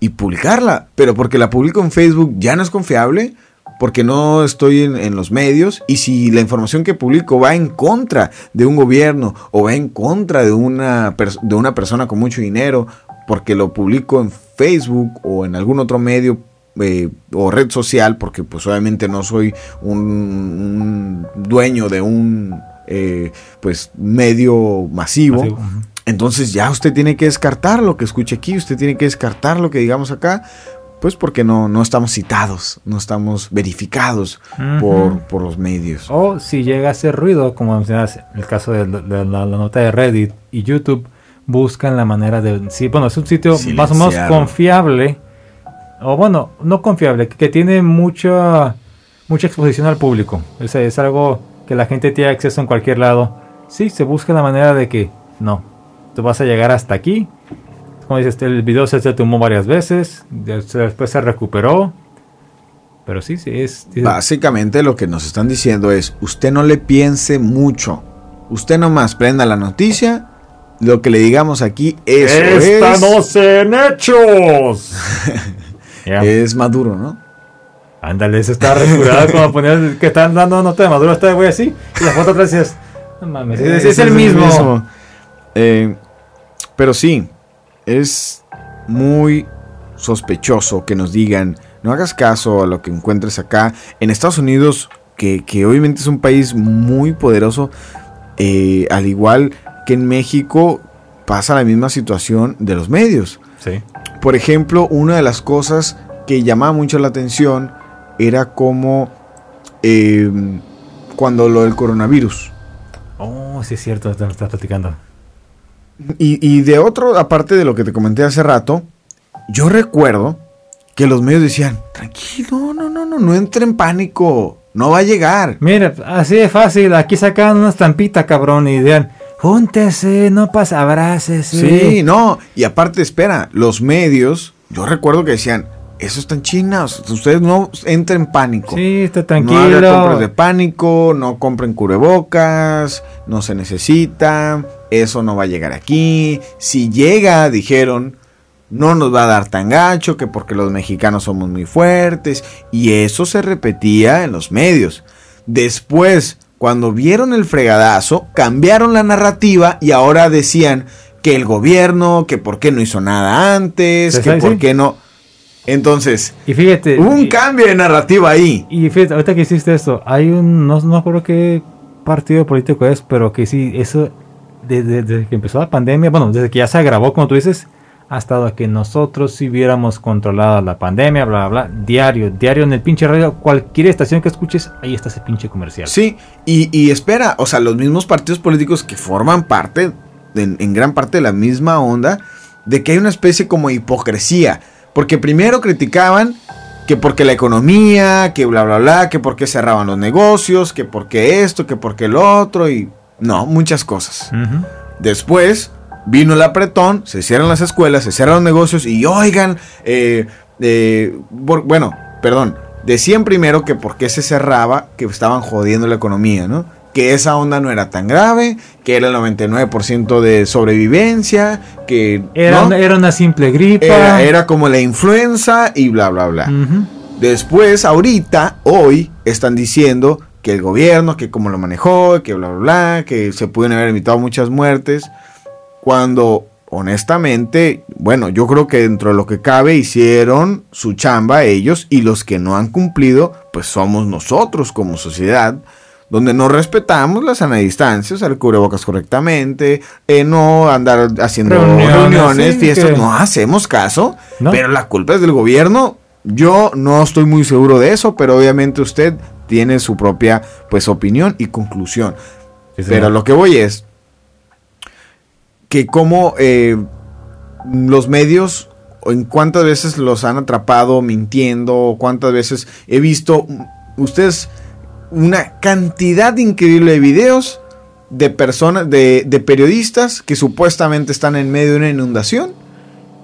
A: y publicarla, pero porque la publico en Facebook ya no es confiable, porque no estoy en, en los medios y si la información que publico va en contra de un gobierno o va en contra de una, de una persona con mucho dinero, porque lo publico en Facebook o en algún otro medio eh, o red social, porque pues obviamente no soy un, un dueño de un eh, pues medio masivo.
B: Masivo.
A: Entonces ya usted tiene que descartar lo que escuche aquí, usted tiene que descartar lo que digamos acá, pues porque no, no estamos citados, no estamos verificados por, por, los medios.
B: O si llega a hacer ruido, como mencionas, el caso de, la, nota de Reddit y YouTube, buscan la manera de... Sí, bueno, es un sitio más o menos confiable, o bueno, no confiable, que, tiene mucha, mucha exposición al público. Es, es algo que la gente tiene acceso en cualquier lado. Sí, se busca la manera de que no, tú vas a llegar hasta aquí como dices, el video se, tomó varias veces, después se recuperó. Pero sí, sí, es,
A: Básicamente lo que nos están diciendo es, usted no le piense mucho. Usted nomás prenda la noticia, lo que le digamos aquí, eso
B: ¡Estamos en hechos!
A: Es Maduro, ¿no?
B: Ándale, se está recurado como poner que están dando nota de Maduro, está güey así, y la foto atrás es, no mames, es, el mismo.
A: Eh, pero sí, es muy sospechoso que nos digan, no hagas caso a lo que encuentres acá. En Estados Unidos, que, obviamente es un país muy poderoso, eh, al igual que en México, pasa la misma situación de los medios. Por ejemplo, una de las cosas que llamaba mucho la atención era como em, cuando lo del coronavirus.
B: Oh, sí es cierto, te lo estás platicando.
A: Y, de otro, aparte de lo que te comenté hace rato, yo recuerdo que los medios decían, tranquilo, no, no, no, no entre en pánico, no va a llegar.
B: Mira, así de fácil, aquí sacan una estampita, cabrón, y digan, júntese, no pasa, abrácese.
A: Sí, no, y aparte, espera, los medios, yo recuerdo que decían, eso está en China, ustedes no entren en pánico.
B: Sí, está tranquilo.
A: No hagan compras de pánico, no compren cubrebocas, no se necesita, eso no va a llegar aquí. Si llega, dijeron, no nos va a dar tan gacho que porque los mexicanos somos muy fuertes. Y eso se repetía en los medios. Después, cuando vieron el fregadazo, cambiaron la narrativa y ahora decían que el gobierno, que por qué no hizo nada antes, que por qué no entonces,
B: y fíjate,
A: hubo un cambio de narrativa ahí.
B: Y fíjate, ahorita que hiciste esto, hay un, no, no acuerdo qué partido político es, pero que sí, eso, desde, que empezó la pandemia, bueno, desde que ya se agravó, como tú dices, ha estado que nosotros si hubiéramos controlado la pandemia, bla, bla, bla, diario, diario en el pinche radio, cualquier estación que escuches, ahí está ese pinche comercial.
A: Sí, y, y espera, o sea, los mismos partidos políticos que forman parte, en gran parte de la misma onda, de que hay una especie como hipocresía porque primero criticaban que porque la economía, que bla, bla, bla, que porque cerraban los negocios, que porque esto, que porque lo otro, y no, muchas cosas. Después vino el apretón, se cierran las escuelas, se cierran los negocios y oigan, eh, eh, bueno, perdón, decían primero que porque se cerraba, que estaban jodiendo la economía, ¿no? que esa onda no era tan grave, que era el 99% de sobrevivencia, que...
B: Era, una, simple gripa.
A: Era, como la influenza y bla, bla, bla. Después, ahorita, hoy, están diciendo que el gobierno, que cómo lo manejó, que bla, bla, bla, que se pudieron haber evitado muchas muertes, cuando honestamente, bueno, yo creo que dentro de lo que cabe hicieron su chamba ellos y los que no han cumplido, pues somos nosotros como sociedad donde no respetamos la sana distancia, usar cubrebocas correctamente, eh, no andar haciendo reuniones, fiestas, no hacemos caso, pero la culpa es del gobierno. Yo no estoy muy seguro de eso, pero obviamente usted tiene su propia pues opinión y conclusión. pero lo que voy es que como eh, los medios en cuántas veces los han atrapado mintiendo, cuántas veces he visto ustedes una cantidad increíble de videos de personas, de, periodistas que supuestamente están en medio de una inundación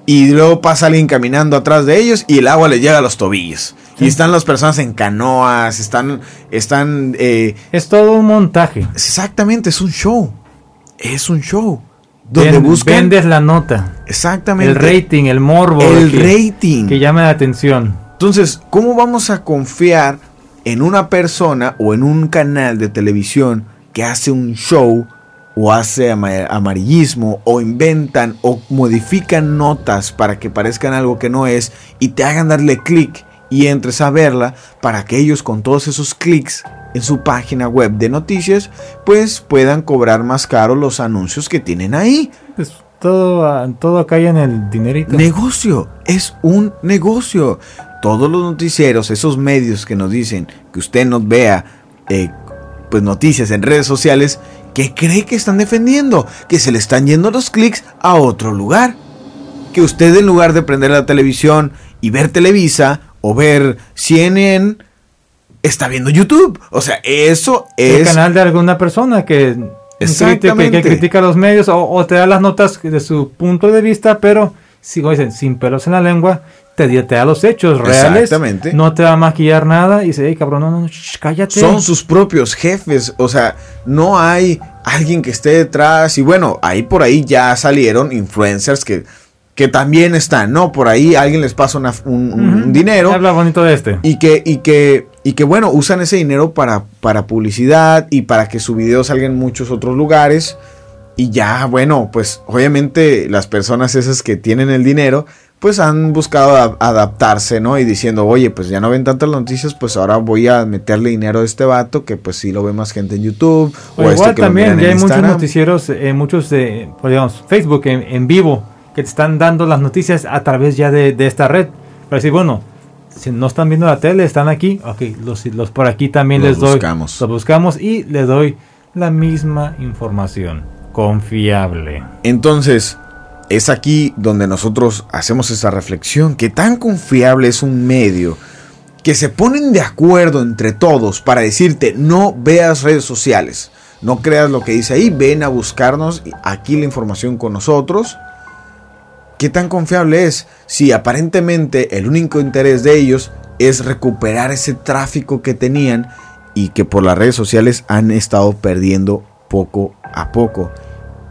A: y luego pasa alguien caminando atrás de ellos y el agua les llega a los tobillos. Y están las personas en canoas, están... están
B: eh, es todo un montaje.
A: Exactamente, es un show. Es un show. Donde buscan...
B: Vendes la nota.
A: Exactamente.
B: El rating, el morbo.
A: El rating.
B: Que llame la atención.
A: Entonces, ¿cómo vamos a confiar en una persona o en un canal de televisión que hace un show o hace amarillismo o inventan o modifican notas para que parezcan algo que no es y te hagan darle clic y entres a verla para que ellos con todos esos clics en su página web de noticias pues puedan cobrar más caro los anuncios que tienen ahí.
B: Pues todo, todo cae en el dinerito.
A: Negocio, es un negocio. Todos los noticieros, esos medios que nos dicen que usted nos vea eh, pues noticias en redes sociales, ¿qué cree que están defendiendo? Que se le están yendo los clics a otro lugar. Que usted en lugar de prender la televisión y ver Televisa o ver CNN, está viendo YouTube. O sea, eso es...
B: El canal de alguna persona que, critica los medios o, o, te da las notas de su punto de vista, pero, si dicen, sin pelos en la lengua, te, te da los hechos reales.
A: Exactamente.
B: No te va a maquillar nada y dice, hey, cabrón, no, no, cállate.
A: Son sus propios jefes. O sea, no hay alguien que esté detrás. Y bueno, ahí por ahí ya salieron influencers que, que también están, ¿no? Por ahí alguien les pasa una, un, un uh -huh. dinero.
B: Habla bonito de este.
A: Y que, y que, y que bueno, usan ese dinero para, para publicidad y para que su video salga en muchos otros lugares. Y ya, bueno, pues obviamente las personas esas que tienen el dinero, pues han buscado adaptarse, ¿no? Y diciendo, oye, pues ya no ven tantas noticias, pues ahora voy a meterle dinero a este vato que pues sí lo ve más gente en YouTube.
B: O, o igual este también, ya hay muchos noticieros, eh, muchos de, pues, digamos, Facebook en, en, vivo, que te están dando las noticias a través ya de, de esta red. Para decir, bueno, si no están viendo la tele, están aquí, ok, los, los por aquí también
A: los
B: les doy.
A: Buscamos.
B: Los buscamos y les doy la misma información, confiable.
A: Entonces, es aquí donde nosotros hacemos esa reflexión, que tan confiable es un medio que se ponen de acuerdo entre todos para decirte no veas redes sociales, no creas lo que dice ahí, ven a buscarnos aquí la información con nosotros. ¿Qué tan confiable es? Si aparentemente el único interés de ellos es recuperar ese tráfico que tenían y que por las redes sociales han estado perdiendo poco a poco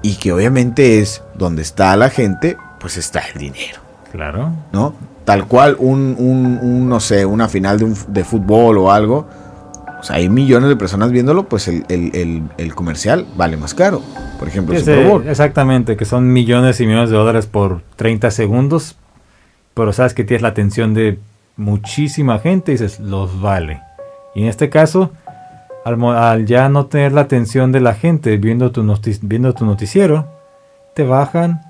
A: y que obviamente es donde está la gente, pues está el dinero.
B: Claro.
A: ¿No? Tal cual un, un, un no sé, una final de, un, de, fútbol o algo. Sea, hay millones de personas viéndolo, pues el, el, el, el comercial vale más caro. Por ejemplo, el
B: sí,
A: Super Bowl.
B: Exactamente, que son millones y millones de dólares por 30 segundos. Pero sabes que tienes la atención de muchísima gente y dices, los vale. Y en este caso, al, al, ya no tener la atención de la gente viendo tu, viendo tu noticiero, te bajan,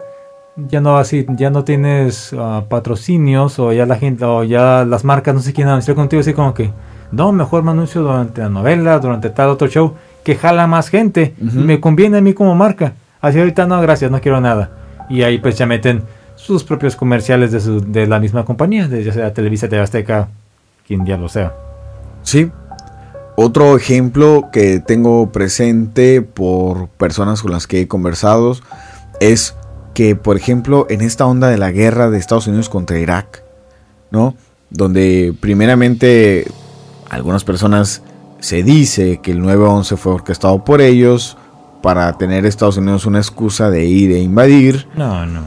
B: ya no así, ya no tienes uh, patrocinios o ya la gente o ya las marcas no se quieren anunciar contigo así como que no, mejor me anuncio durante la novela, durante tal otro show que jala más gente uh -huh. y me conviene a mí como marca. Así ahorita no, gracias, no quiero nada. Y ahí pues ya meten sus propios comerciales de, su, de la misma compañía, de ya sea Televisa, TV Azteca, quien ya lo sea.
A: Sí, otro ejemplo que tengo presente por personas con las que he conversado es que, por ejemplo, en esta onda de la guerra de Estados Unidos contra Irak, ¿no? Donde primeramente algunas personas se dice que el 9-11 fue orquestado por ellos para tener Estados Unidos una excusa de ir e invadir.
B: No, no.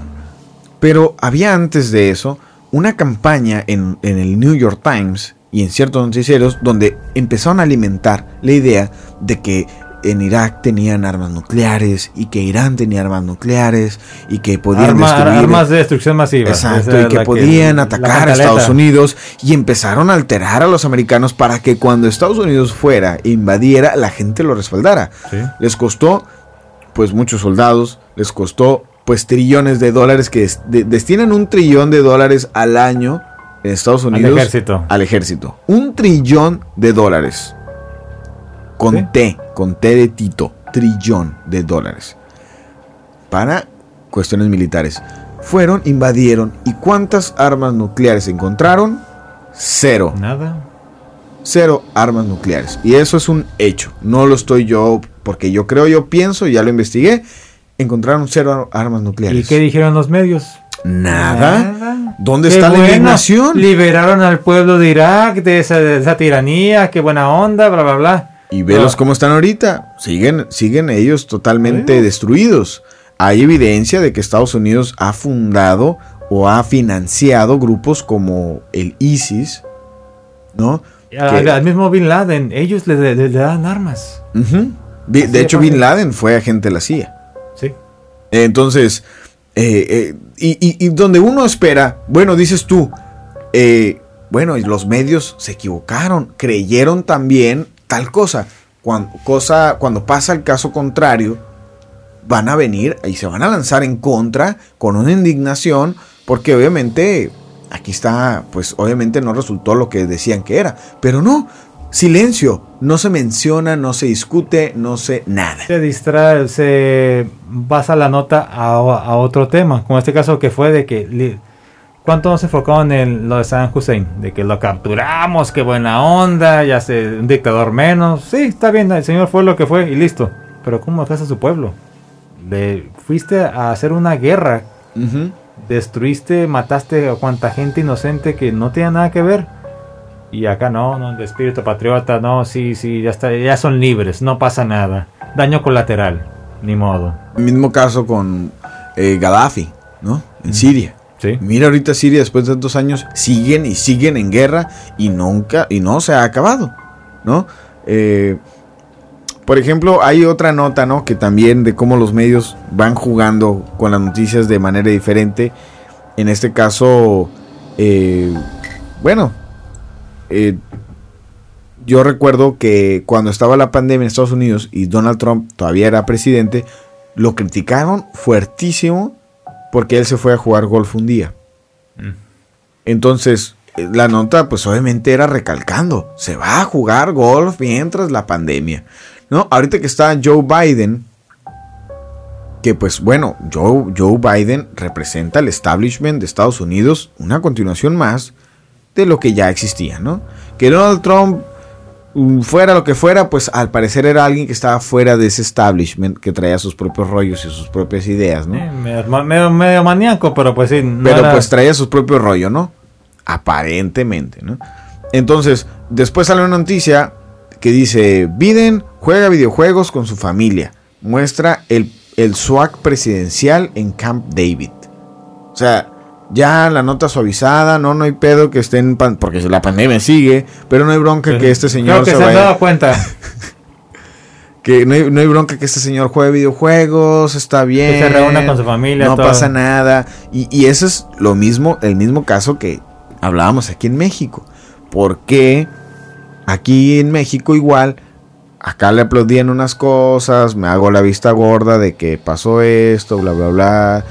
A: Pero había antes de eso una campaña en, en el New York Times y en ciertos noticieros donde empezaron a alimentar la idea de que en Irak tenían armas nucleares y que Irán tenía armas nucleares y que podían
B: Arma,
A: destruir
B: armas de destrucción masiva.
A: Exacto, y que podían que, atacar a Estados Unidos y empezaron a alterar a los americanos para que cuando Estados Unidos fuera e invadiera la gente lo respaldara.
B: ¿Sí?
A: Les costó pues muchos soldados, les costó pues trillones de dólares que de, destinan un trillón de dólares al año en Estados Unidos
B: al ejército.
A: Al ejército. Un trillón de dólares. Con ¿Sí? T, con T de Tito. Trillón de dólares. Para cuestiones militares. Fueron, invadieron. ¿Y cuántas armas nucleares encontraron? Cero.
B: Nada.
A: Cero armas nucleares. Y eso es un hecho. No lo estoy yo, porque yo creo, yo pienso, ya lo investigué. Encontraron cero armas nucleares.
B: ¿Y qué dijeron los medios?
A: Nada. Nada. ¿Dónde está la indignación?
B: Liberaron al pueblo de Irak de esa, de esa, tiranía, qué buena onda, bla, bla, bla.
A: Y velos cómo están ahorita. Siguen, siguen ellos totalmente destruidos. Hay evidencia de que Estados Unidos ha fundado o ha financiado grupos como el ISIS, ¿no?
B: Al, que, al mismo Bin Laden, ellos le, le, le dan armas.
A: Uh -huh. De, de hecho, Bin Laden fue agente de la CIA.
B: Sí.
A: Entonces, eh, eh, y, y, y, donde uno espera, bueno, dices tú, eh, bueno, los medios se equivocaron, creyeron también tal cosa. Cuando, cosa, cuando pasa el caso contrario, van a venir y se van a lanzar en contra con una indignación, porque obviamente aquí está, pues obviamente no resultó lo que decían que era, pero no, silencio, no se menciona, no se discute, no se nada.
B: Se distrae, se basa la nota a, a otro tema, como este caso que fue de que ¿Cuánto nos enfocaron en lo de San Hussein? De que lo capturamos, qué buena onda, ya sé, un dictador menos. Sí, está bien, el señor fue lo que fue y listo. Pero ¿cómo dejaste a su pueblo? Le fuiste a hacer una guerra. Destruiste, mataste a cuanta gente inocente que no tenía nada que ver. Y acá no, no, de espíritu patriota, no, sí, sí, ya está, ya son libres, no pasa nada. Daño colateral, ni modo.
A: Mismo caso con eh, Gaddafi, ¿no? En Siria. Mira ahorita Siria después de tantos años siguen y siguen en guerra y nunca y no se ha acabado, ¿no? Eh, por ejemplo, hay otra nota, ¿no? Que también de cómo los medios van jugando con las noticias de manera diferente. En este caso, eh, bueno, eh, yo recuerdo que cuando estaba la pandemia en Estados Unidos y Donald Trump todavía era presidente, lo criticaron fuertísimo porque él se fue a jugar golf un día. Mm. Entonces, eh, la nota, pues obviamente era recalcando, se va a jugar golf mientras la pandemia. ¿No? Ahorita que está Joe Biden, que pues bueno, Joe, Joe Biden representa el establishment de Estados Unidos, una continuación más de lo que ya existía, ¿no? Que Donald Trump fuera lo que fuera, pues al parecer era alguien que estaba fuera de ese establishment, que traía sus propios rollos y sus propias ideas, ¿no?
B: medio, medio, maníaco, pero pues sí.
A: pero pues traía sus propios rollos, ¿no? Aparentemente, ¿no? Entonces, después sale una noticia que dice, Biden juega videojuegos con su familia, muestra el, el swag presidencial en Camp David. O sea, ya la nota suavizada, no, no hay pedo que estén, porque la pandemia sigue, pero no hay bronca que este señor
B: que se, ha dado cuenta.
A: que no hay, bronca que este señor juegue videojuegos, está bien.
B: Que se reúna con su familia.
A: No pasa nada. Y, y eso es lo mismo, el mismo caso que hablábamos aquí en México. Porque aquí en México igual, acá le aplaudían unas cosas, me hago la vista gorda de que pasó esto, bla, bla, bla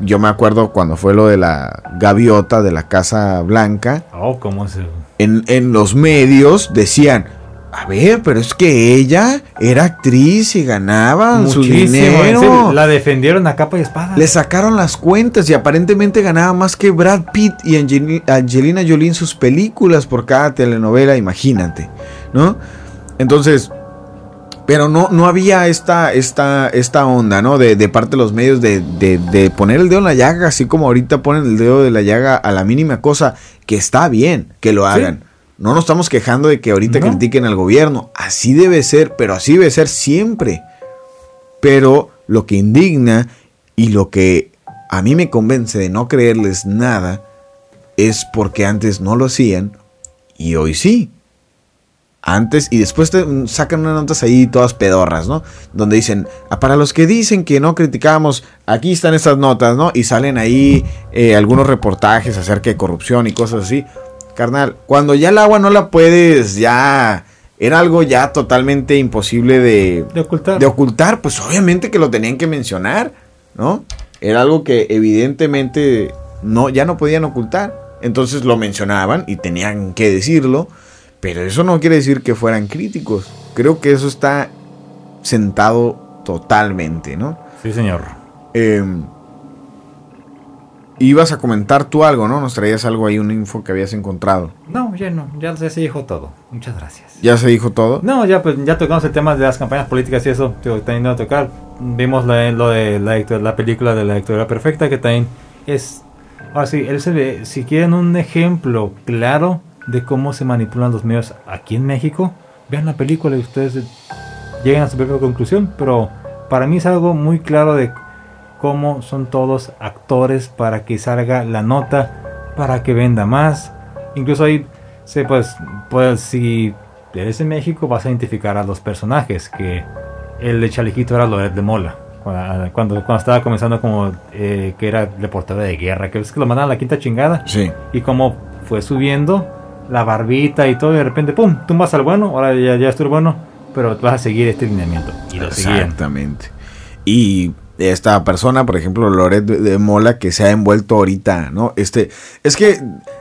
A: yo me acuerdo cuando fue lo de la gaviota de la Casa Blanca.
B: Oh, ¿cómo se...
A: En, en los medios decían, a ver, pero es que ella era actriz y ganaba su dinero.
B: la defendieron a capa y espada.
A: Le sacaron las cuentas y aparentemente ganaba más que Brad Pitt y Angelina Jolie en sus películas por cada telenovela, imagínate, ¿no? Entonces, pero no, no había esta, esta, esta onda, ¿no? De, parte de los medios de, poner el dedo en la llaga, así como ahorita ponen el dedo de la llaga a la mínima cosa, que está bien que lo hagan. No nos estamos quejando de que ahorita critiquen al gobierno. Así debe ser, pero así debe ser siempre. Pero lo que indigna y lo que a mí me convence de no creerles nada es porque antes no lo hacían y hoy sí antes y después te sacan unas notas ahí todas pedorras, ¿no? Donde dicen, ah, para los que dicen que no criticamos, aquí están estas notas, ¿no? Y salen ahí eh, algunos reportajes acerca de corrupción y cosas así. Carnal, cuando ya el agua no la puedes, ya era algo ya totalmente imposible de,
B: de, ocultar.
A: de ocultar, pues obviamente que lo tenían que mencionar, ¿no? Era algo que evidentemente no, ya no podían ocultar. Entonces lo mencionaban y tenían que decirlo. Pero eso no quiere decir que fueran críticos. Creo que eso está sentado totalmente, ¿no?
B: Sí, señor.
A: Em, ibas a comentar tú algo, ¿no? Nos traías algo ahí, una info que habías encontrado.
B: No, ya no, ya se dijo todo. Muchas gracias.
A: ¿Ya se dijo todo?
B: No, ya pues ya tocamos el tema de las campañas políticas y eso, teniendo a tocar. Vimos lo de la, la película de la lectura perfecta, que también es... Así, él se ve, si quieren un ejemplo claro de cómo se manipulan los medios aquí en México, vean la película y ustedes lleguen a su propia conclusión. Pero para mí es algo muy claro de cómo son todos actores para que salga la nota, para que venda más. Incluso ahí, se, pues, pues si eres en México vas a identificar a los personajes, que el de Chalequito era Loret de Mola. Cuando, cuando, estaba comenzando como eh, que era reportero de guerra, que es que lo mandaban a la quinta chingada.
A: Sí.
B: Y como fue subiendo, la barbita y todo, y de repente, ¡pum! Tumbas al bueno, ahora ya, ya estoy bueno, pero vas a seguir este lineamiento.
A: Y lo Exactamente. Y esta persona, por ejemplo, Loret de Mola, que se ha envuelto ahorita, ¿no? Este, es que,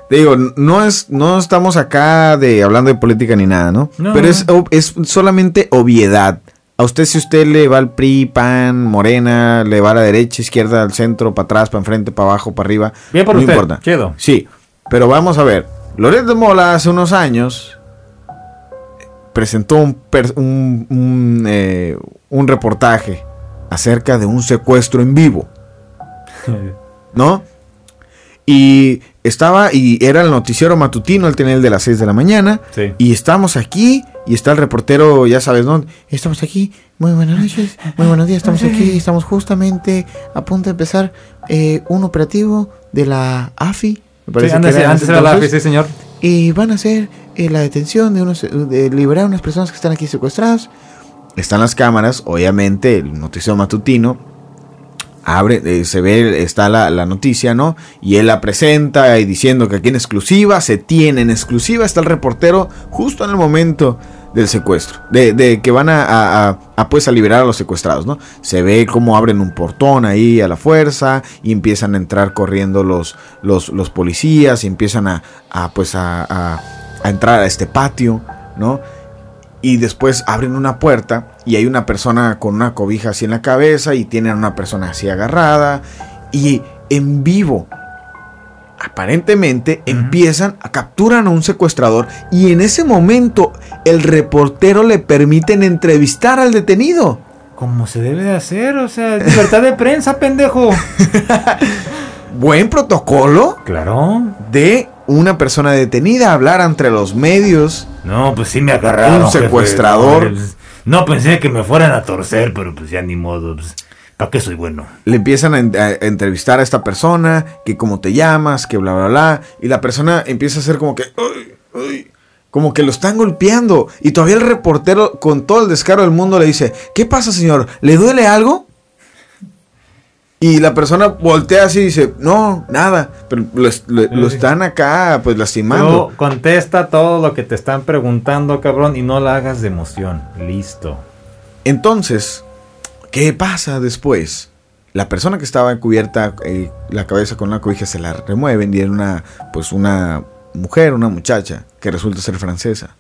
A: te digo, no es, no estamos acá de hablando de política ni nada, ¿no?
B: No.
A: Pero es, es solamente obviedad. A usted, si usted le va al PRI, PAN, Morena, le va a la derecha, izquierda, al centro, para atrás, para enfrente, para abajo, para arriba.
B: Bien por
A: no
B: usted,
A: importa.
B: chido.
A: Sí, pero vamos a ver. Loret de Mola hace unos años presentó un, per- un, un, eh, un reportaje acerca de un secuestro en vivo, ¿no? Y estaba, y era el noticiero matutino, él tenía el de las 6 de la mañana,
B: Sí.
A: y estamos aquí, y está el reportero, ya sabes, ¿no? Estamos aquí, muy buenas noches, muy buenos días, estamos aquí, estamos justamente a punto de empezar eh, un operativo de la AFI. Me parece
B: Sí,
A: que
B: antes,
A: en
B: antes era la. AFI, sí, señor.
A: Y van a hacer eh, la detención de unos, de liberar a unas personas que están aquí secuestradas. Están las cámaras, obviamente, el noticiero matutino. Abre, eh, se ve, está la, la noticia, ¿no? Y él la presenta y diciendo que aquí en exclusiva, se tiene en exclusiva, está el reportero justo en el momento del secuestro, de, de que van a, a- pues a liberar a los secuestrados, ¿no? Se ve cómo abren un portón ahí a la fuerza y empiezan a entrar corriendo los, los, policías y empiezan a, a, pues a entrar a este patio, ¿no? Y después abren una puerta y hay una persona con una cobija así en la cabeza y tienen a una persona así agarrada y en vivo aparentemente empiezan a capturan a un secuestrador y en ese momento el reportero le permiten entrevistar al detenido.
B: Como se debe de hacer, o sea, libertad de prensa, pendejo.
A: Buen protocolo.
B: Claro.
A: De una persona detenida hablar entre los medios.
B: No, pues sí me agarraron.
A: Un secuestrador.
B: No, pues, No pensé que me fueran a torcer, pero pues ya ni modo. Pues, ¿Para qué soy bueno?
A: Le empiezan a, en- a entrevistar a esta persona, que cómo te llamas, que bla, bla, bla. Y la persona empieza a hacer como que, "Ay, ay", como que lo están golpeando. Y todavía el reportero, con todo el descaro del mundo, le dice, ¿qué pasa, señor? ¿Le duele algo? Y la persona voltea así y dice, no, nada. Pero lo, es- lo- lo están acá, pues, lastimando.
B: Tú contesta todo lo que te están preguntando, cabrón, y no la hagas de emoción. Listo.
A: Entonces, ¿qué pasa después? La persona que estaba cubierta eh, la cabeza con una cobija se la remueven y era una, pues una mujer, una muchacha que resulta ser francesa.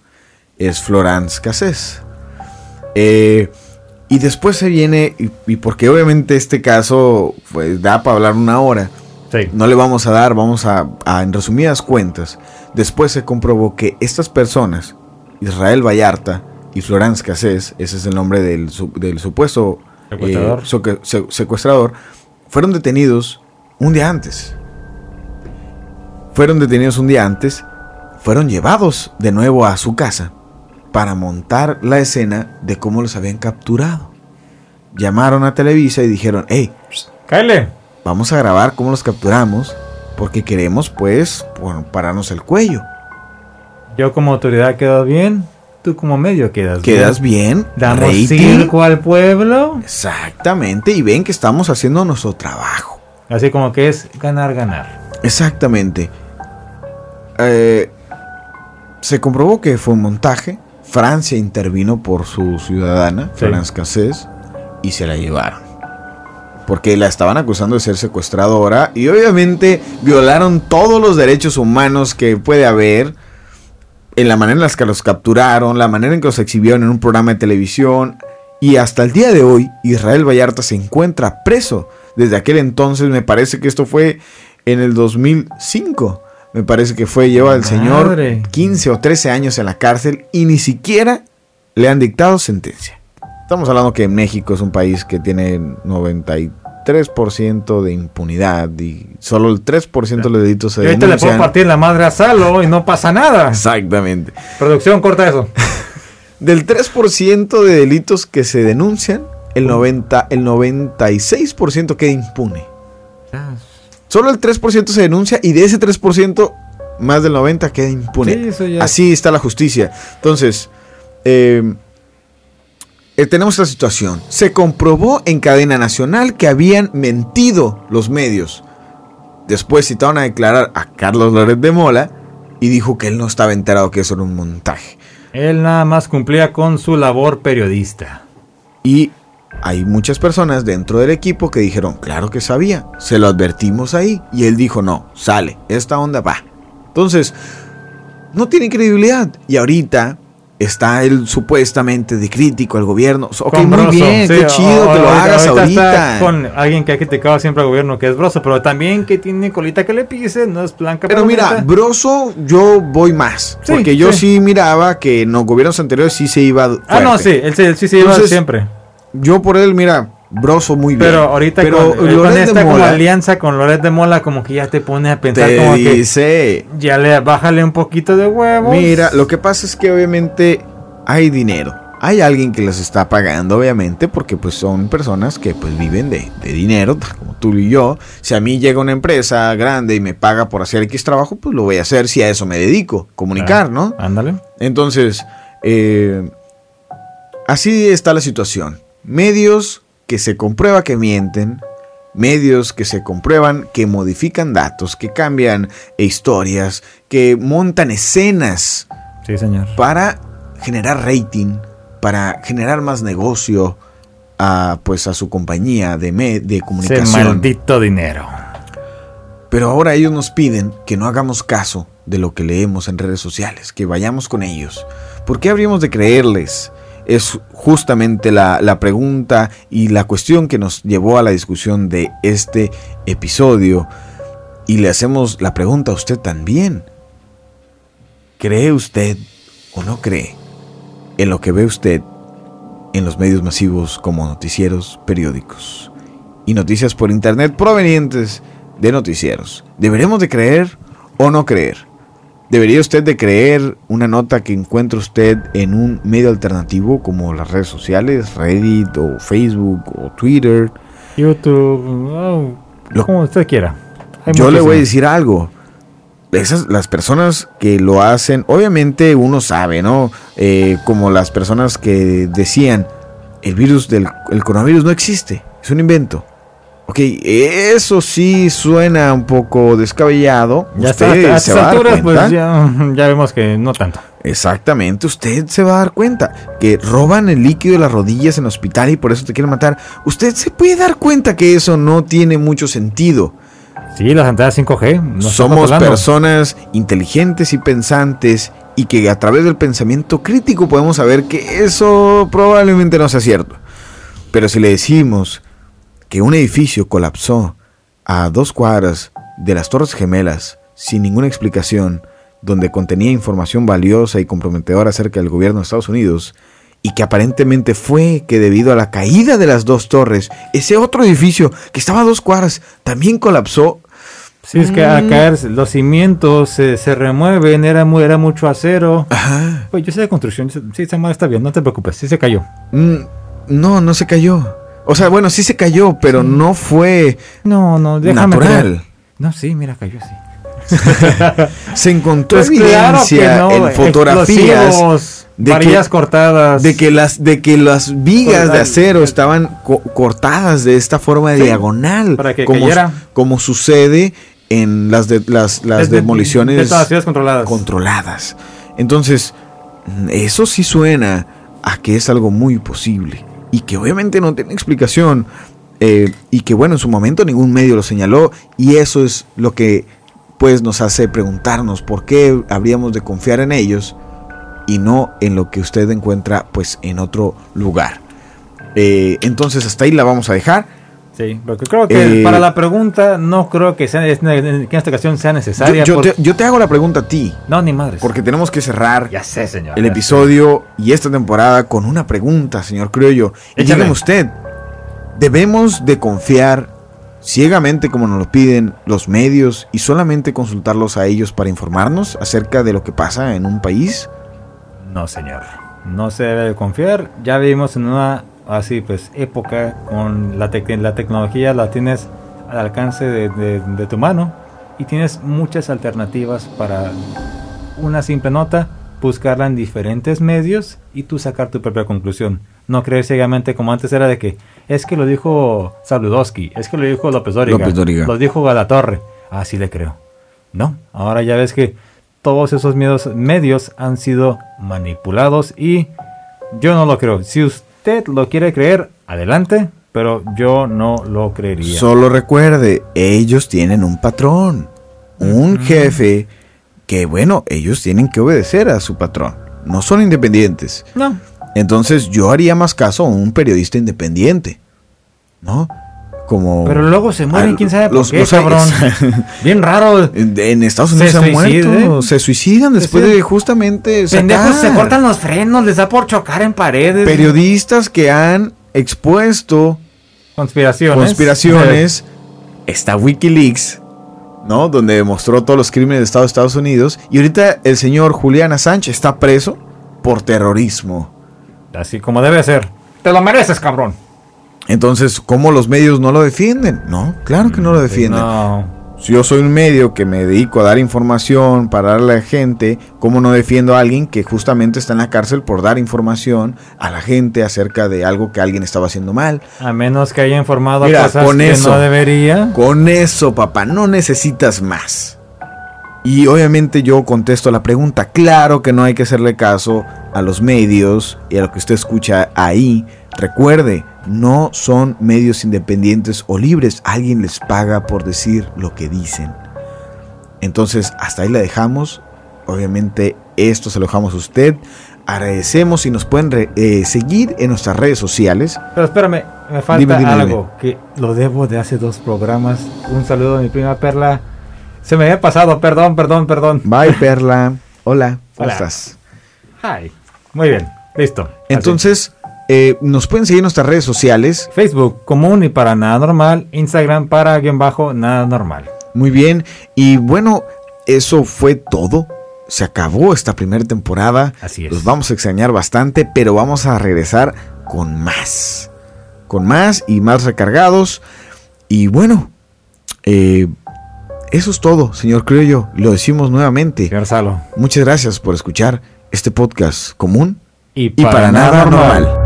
A: Es Florence Cassés. Eh, y después se viene, y, y porque obviamente este caso pues, da para hablar una hora, no le vamos a dar, vamos a, a, en resumidas cuentas, después se comprobó que estas personas, Israel Vallarta y Florence Cassés, ese es el nombre del, del supuesto
B: Secuestrador.
A: se- secuestrador, fueron detenidos un día antes. Fueron detenidos un día antes, fueron llevados de nuevo a su casa para montar la escena de cómo los habían capturado. Llamaron a Televisa y dijeron, hey,
B: cállate.
A: Vamos a grabar cómo los capturamos porque queremos pues pararnos el cuello.
B: Yo como autoridad quedo bien, tú como medio quedas bien.
A: Quedas bien,
B: Damos
A: rating.
B: circo al pueblo.
A: Exactamente, y ven que estamos haciendo nuestro trabajo.
B: Así como que es ganar, ganar.
A: Exactamente. Eh, se comprobó que fue un montaje. Francia intervino por su ciudadana,
B: Sí.
A: Florence Cassés, y se la llevaron. Porque la estaban acusando de ser secuestradora y obviamente violaron todos los derechos humanos que puede haber. En la manera en la que los capturaron, la manera en que los exhibieron en un programa de televisión. Y hasta el día de hoy, Israel Vallarta se encuentra preso. Desde aquel entonces, me parece que esto fue en el 2005. Me parece que fue, lleva el señor
B: Madre.
A: 15 o 13 años en la cárcel y ni siquiera le han dictado sentencia. Estamos hablando que México es un país que tiene 93% de impunidad y solo el 3% de los delitos se
B: Y ahorita le puedo
A: denuncian.
B: partir la madre a Salo y no pasa nada.
A: Exactamente.
B: Producción, corta eso.
A: Del 3% de delitos que se denuncian, el, 90, el 96% queda impune. Solo el 3% se denuncia y de ese 3%, más del 90% queda impune.
B: Sí,
A: Así está la justicia. Entonces, eh, eh, tenemos esta situación. Se comprobó en cadena nacional que habían mentido los medios. Después citaron a declarar a Carlos Loret de Mola y dijo que él no estaba enterado que eso era un montaje.
B: Él nada más cumplía con su labor periodista.
A: Y hay muchas personas dentro del equipo que dijeron, claro que sabía, se lo advertimos ahí. Y él dijo, no, sale, esta onda va. Entonces, no tiene credibilidad. Y ahorita está él supuestamente de crítico al gobierno. Ok,
B: Con
A: muy
B: Broso,
A: bien,
B: sí,
A: qué chido que lo
B: ahorita-
A: hagas
B: ahorita Con alguien que ha criticado siempre al gobierno, que es Broso, pero también que tiene colita que le pise, no es blanca.
A: Pero mira. Broso, yo voy más.
B: Sí,
A: porque yo
B: sí.
A: sí. miraba que en los gobiernos anteriores sí se iba.
B: Ah, no, sí, él, sí- él sí se
A: Entonces,
B: siempre.
A: Yo por él, mira, Broso muy bien.
B: Pero ahorita
A: Pero
B: con, eh, con esta como alianza con Loret de Mola, como que ya te pone a pensar
A: te
B: como que
A: dice.
B: ya le bájale un poquito de huevos.
A: Mira, lo que pasa es que obviamente hay dinero. Hay alguien que les está pagando, obviamente, porque pues son personas que pues viven de, de dinero, como tú y yo. Si a mí llega una empresa grande y me paga por hacer X trabajo, pues lo voy a hacer si a eso me dedico, comunicar, ¿no?
B: Ándale.
A: Entonces, eh, así está la situación. Medios que se comprueba que mienten, medios que se comprueban que modifican datos, que cambian historias, que montan escenas
B: Sí, señor.
A: para generar rating, para generar más negocio a, pues, a su compañía de, me- de
B: Ese
A: comunicación.
B: maldito dinero.
A: Pero ahora ellos nos piden que no hagamos caso de lo que leemos en redes sociales, que vayamos con ellos. ¿Por qué habríamos de creerles? Es justamente la, pregunta y la cuestión que nos llevó a la discusión de este episodio. Y le hacemos la pregunta a usted también. ¿Cree usted o no cree en lo que ve usted en los medios masivos como noticieros periódicos y noticias por internet provenientes de noticieros. ¿Deberemos de creer o no creer? ¿Debería usted de creer una nota que encuentra usted en un medio alternativo como las redes sociales, Reddit o Facebook o Twitter?
B: YouTube, oh,
A: Lo-
B: como usted quiera. Hay
A: Yo le voy a decir algo. Esas, las personas que lo hacen, obviamente uno sabe, ¿no? Eh, como las personas que decían, el virus del el coronavirus no existe, es un invento. Ok, eso sí suena un poco descabellado.
B: Ya está, a
A: se va a dar
B: alturas,
A: cuenta.
B: pues ya, ya vemos que no tanto.
A: Exactamente, usted se va a dar cuenta que roban el líquido de las rodillas en el hospital y por eso te quieren matar. Usted se puede dar cuenta que eso no tiene mucho sentido.
B: Sí, las antenas 5G. nos están
A: Somos personas inteligentes y pensantes y que a través del pensamiento crítico podemos saber que eso probablemente no sea cierto. Pero si le decimos que un edificio colapsó a dos cuadras de las Torres Gemelas sin ninguna explicación, donde contenía información valiosa y comprometedora acerca del gobierno de Estados Unidos, y que aparentemente fue que debido a la caída de las dos torres, ese otro edificio que estaba a dos cuadras también colapsó,
B: Sí, es que
A: Mm.
B: al caer los cimientos se, se remueven, era, mu- era mucho acero.
A: Ajá.
B: Pues yo sé de construcción, sí, está mal, está bien, no te preocupes, sí se cayó.
A: Mm, no, no se cayó. O sea, bueno, sí se cayó, pero no fue
B: No, no, déjame
A: natural.
B: No, sí, mira, cayó así.
A: Se encontró
B: Pues
A: evidencia
B: no,
A: en fotografías
B: explosivos,
A: de
B: varillas
A: que,
B: cortadas.
A: de que las de que las vigas de acero estaban co- cortadas de esta forma
B: Sí,
A: diagonal,
B: para que
A: como, como sucede en las de, las, las
B: De- de-
A: demoliciones
B: detonaciones controladas.
A: controladas. Entonces, eso sí suena a que es algo muy posible y que obviamente no tiene explicación eh, y que bueno, en su momento ningún medio lo señaló y eso es lo que pues nos hace preguntarnos por qué habríamos de confiar en ellos y no en lo que usted encuentra pues en otro lugar. Eh, entonces hasta ahí la vamos a dejar.
B: Sí, porque creo que
A: Eh,
B: para la pregunta no creo que, sea, que en esta ocasión sea necesaria.
A: yo te, yo te hago la pregunta a ti.
B: No, ni madres.
A: Porque tenemos que cerrar
B: Ya sé, señor.
A: el
B: ya
A: episodio y esta temporada con una pregunta, señor Criollo. Y dígame usted, ¿debemos de confiar ciegamente como nos lo piden los medios y solamente consultarlos a ellos para informarnos acerca de lo que pasa en un país?
B: No, señor. No se debe de confiar. Ya vivimos en una así pues época con la, tec- la tecnología la tienes al alcance de, de- de tu mano y tienes muchas alternativas para una simple nota, buscarla en diferentes medios y tú sacar tu propia conclusión. No creer ciegamente como antes era de que es que lo dijo Saludowski, es que lo dijo López Dóriga,
A: López Dóriga.
B: lo dijo Galatorre. Así le creo. No, ahora ya ves que todos esos medios, han sido manipulados y yo no lo creo. Si us- usted lo quiere creer, adelante, pero yo no lo creería.
A: Solo recuerde, ellos tienen un patrón, un jefe que, bueno, ellos tienen que obedecer a su patrón. No son independientes.
B: No.
A: Entonces yo haría más caso a un periodista independiente. ¿No? Como
B: Pero luego se mueren,
A: al-
B: quién sabe por
A: los-
B: qué,
A: los-
B: cabrón. Bien raro.
A: En, Estados Unidos se,
B: Se
A: han muerto,
B: suiciden.
A: se suicidan después de justamente
B: Pendejos se cortan los frenos, les da por chocar en paredes.
A: periodistas que han expuesto
B: Conspiraciones.
A: conspiraciones. Está Wikileaks, ¿no? Donde demostró todos los crímenes de Estado de Estados Unidos. Y ahorita el señor Julián Sánchez está preso por terrorismo.
B: Así como debe ser. Te lo mereces, cabrón.
A: Entonces, ¿cómo los medios no lo defienden? No, claro que no lo defienden.
B: No.
A: Si yo soy un medio que me dedico a dar información para darle a la gente, ¿cómo no defiendo a alguien que justamente está en la cárcel por dar información a la gente acerca de algo que alguien estaba haciendo mal?
B: A menos que haya informado
A: Mira,
B: cosas
A: con
B: que
A: eso,
B: no debería.
A: Con eso, papá, no necesitas más. Y obviamente yo contesto la pregunta, claro que no hay que hacerle caso a los medios y a lo que usted escucha ahí. Recuerde, no son medios independientes o libres, alguien les paga por decir lo que dicen. Entonces, hasta ahí la dejamos. Obviamente, esto se lo dejamos a usted. Agradecemos si nos pueden re- eh, seguir en nuestras redes sociales.
B: Pero espérame, me falta
A: Dime, dime,
B: algo que lo debo de hace dos programas. Un saludo a mi prima Perla. Se me había pasado, perdón, perdón, perdón.
A: Bye, Perla. Hola, ¿cómo
B: Hola.
A: estás?
B: Hi. Muy bien, listo.
A: Entonces, eh, nos pueden seguir en nuestras redes sociales.
B: Facebook común y para nada normal. Instagram para guion bajo nada normal.
A: Muy bien. Y bueno, eso fue todo. Se acabó esta primera temporada.
B: Así es.
A: Los vamos a extrañar bastante, pero vamos a regresar con más. Con más y más recargados. Y bueno, eh, eso es todo, señor Criollo. Lo decimos nuevamente.
B: Señor Salo.
A: Muchas gracias por escuchar este podcast común
B: Y
A: y para, nada normal.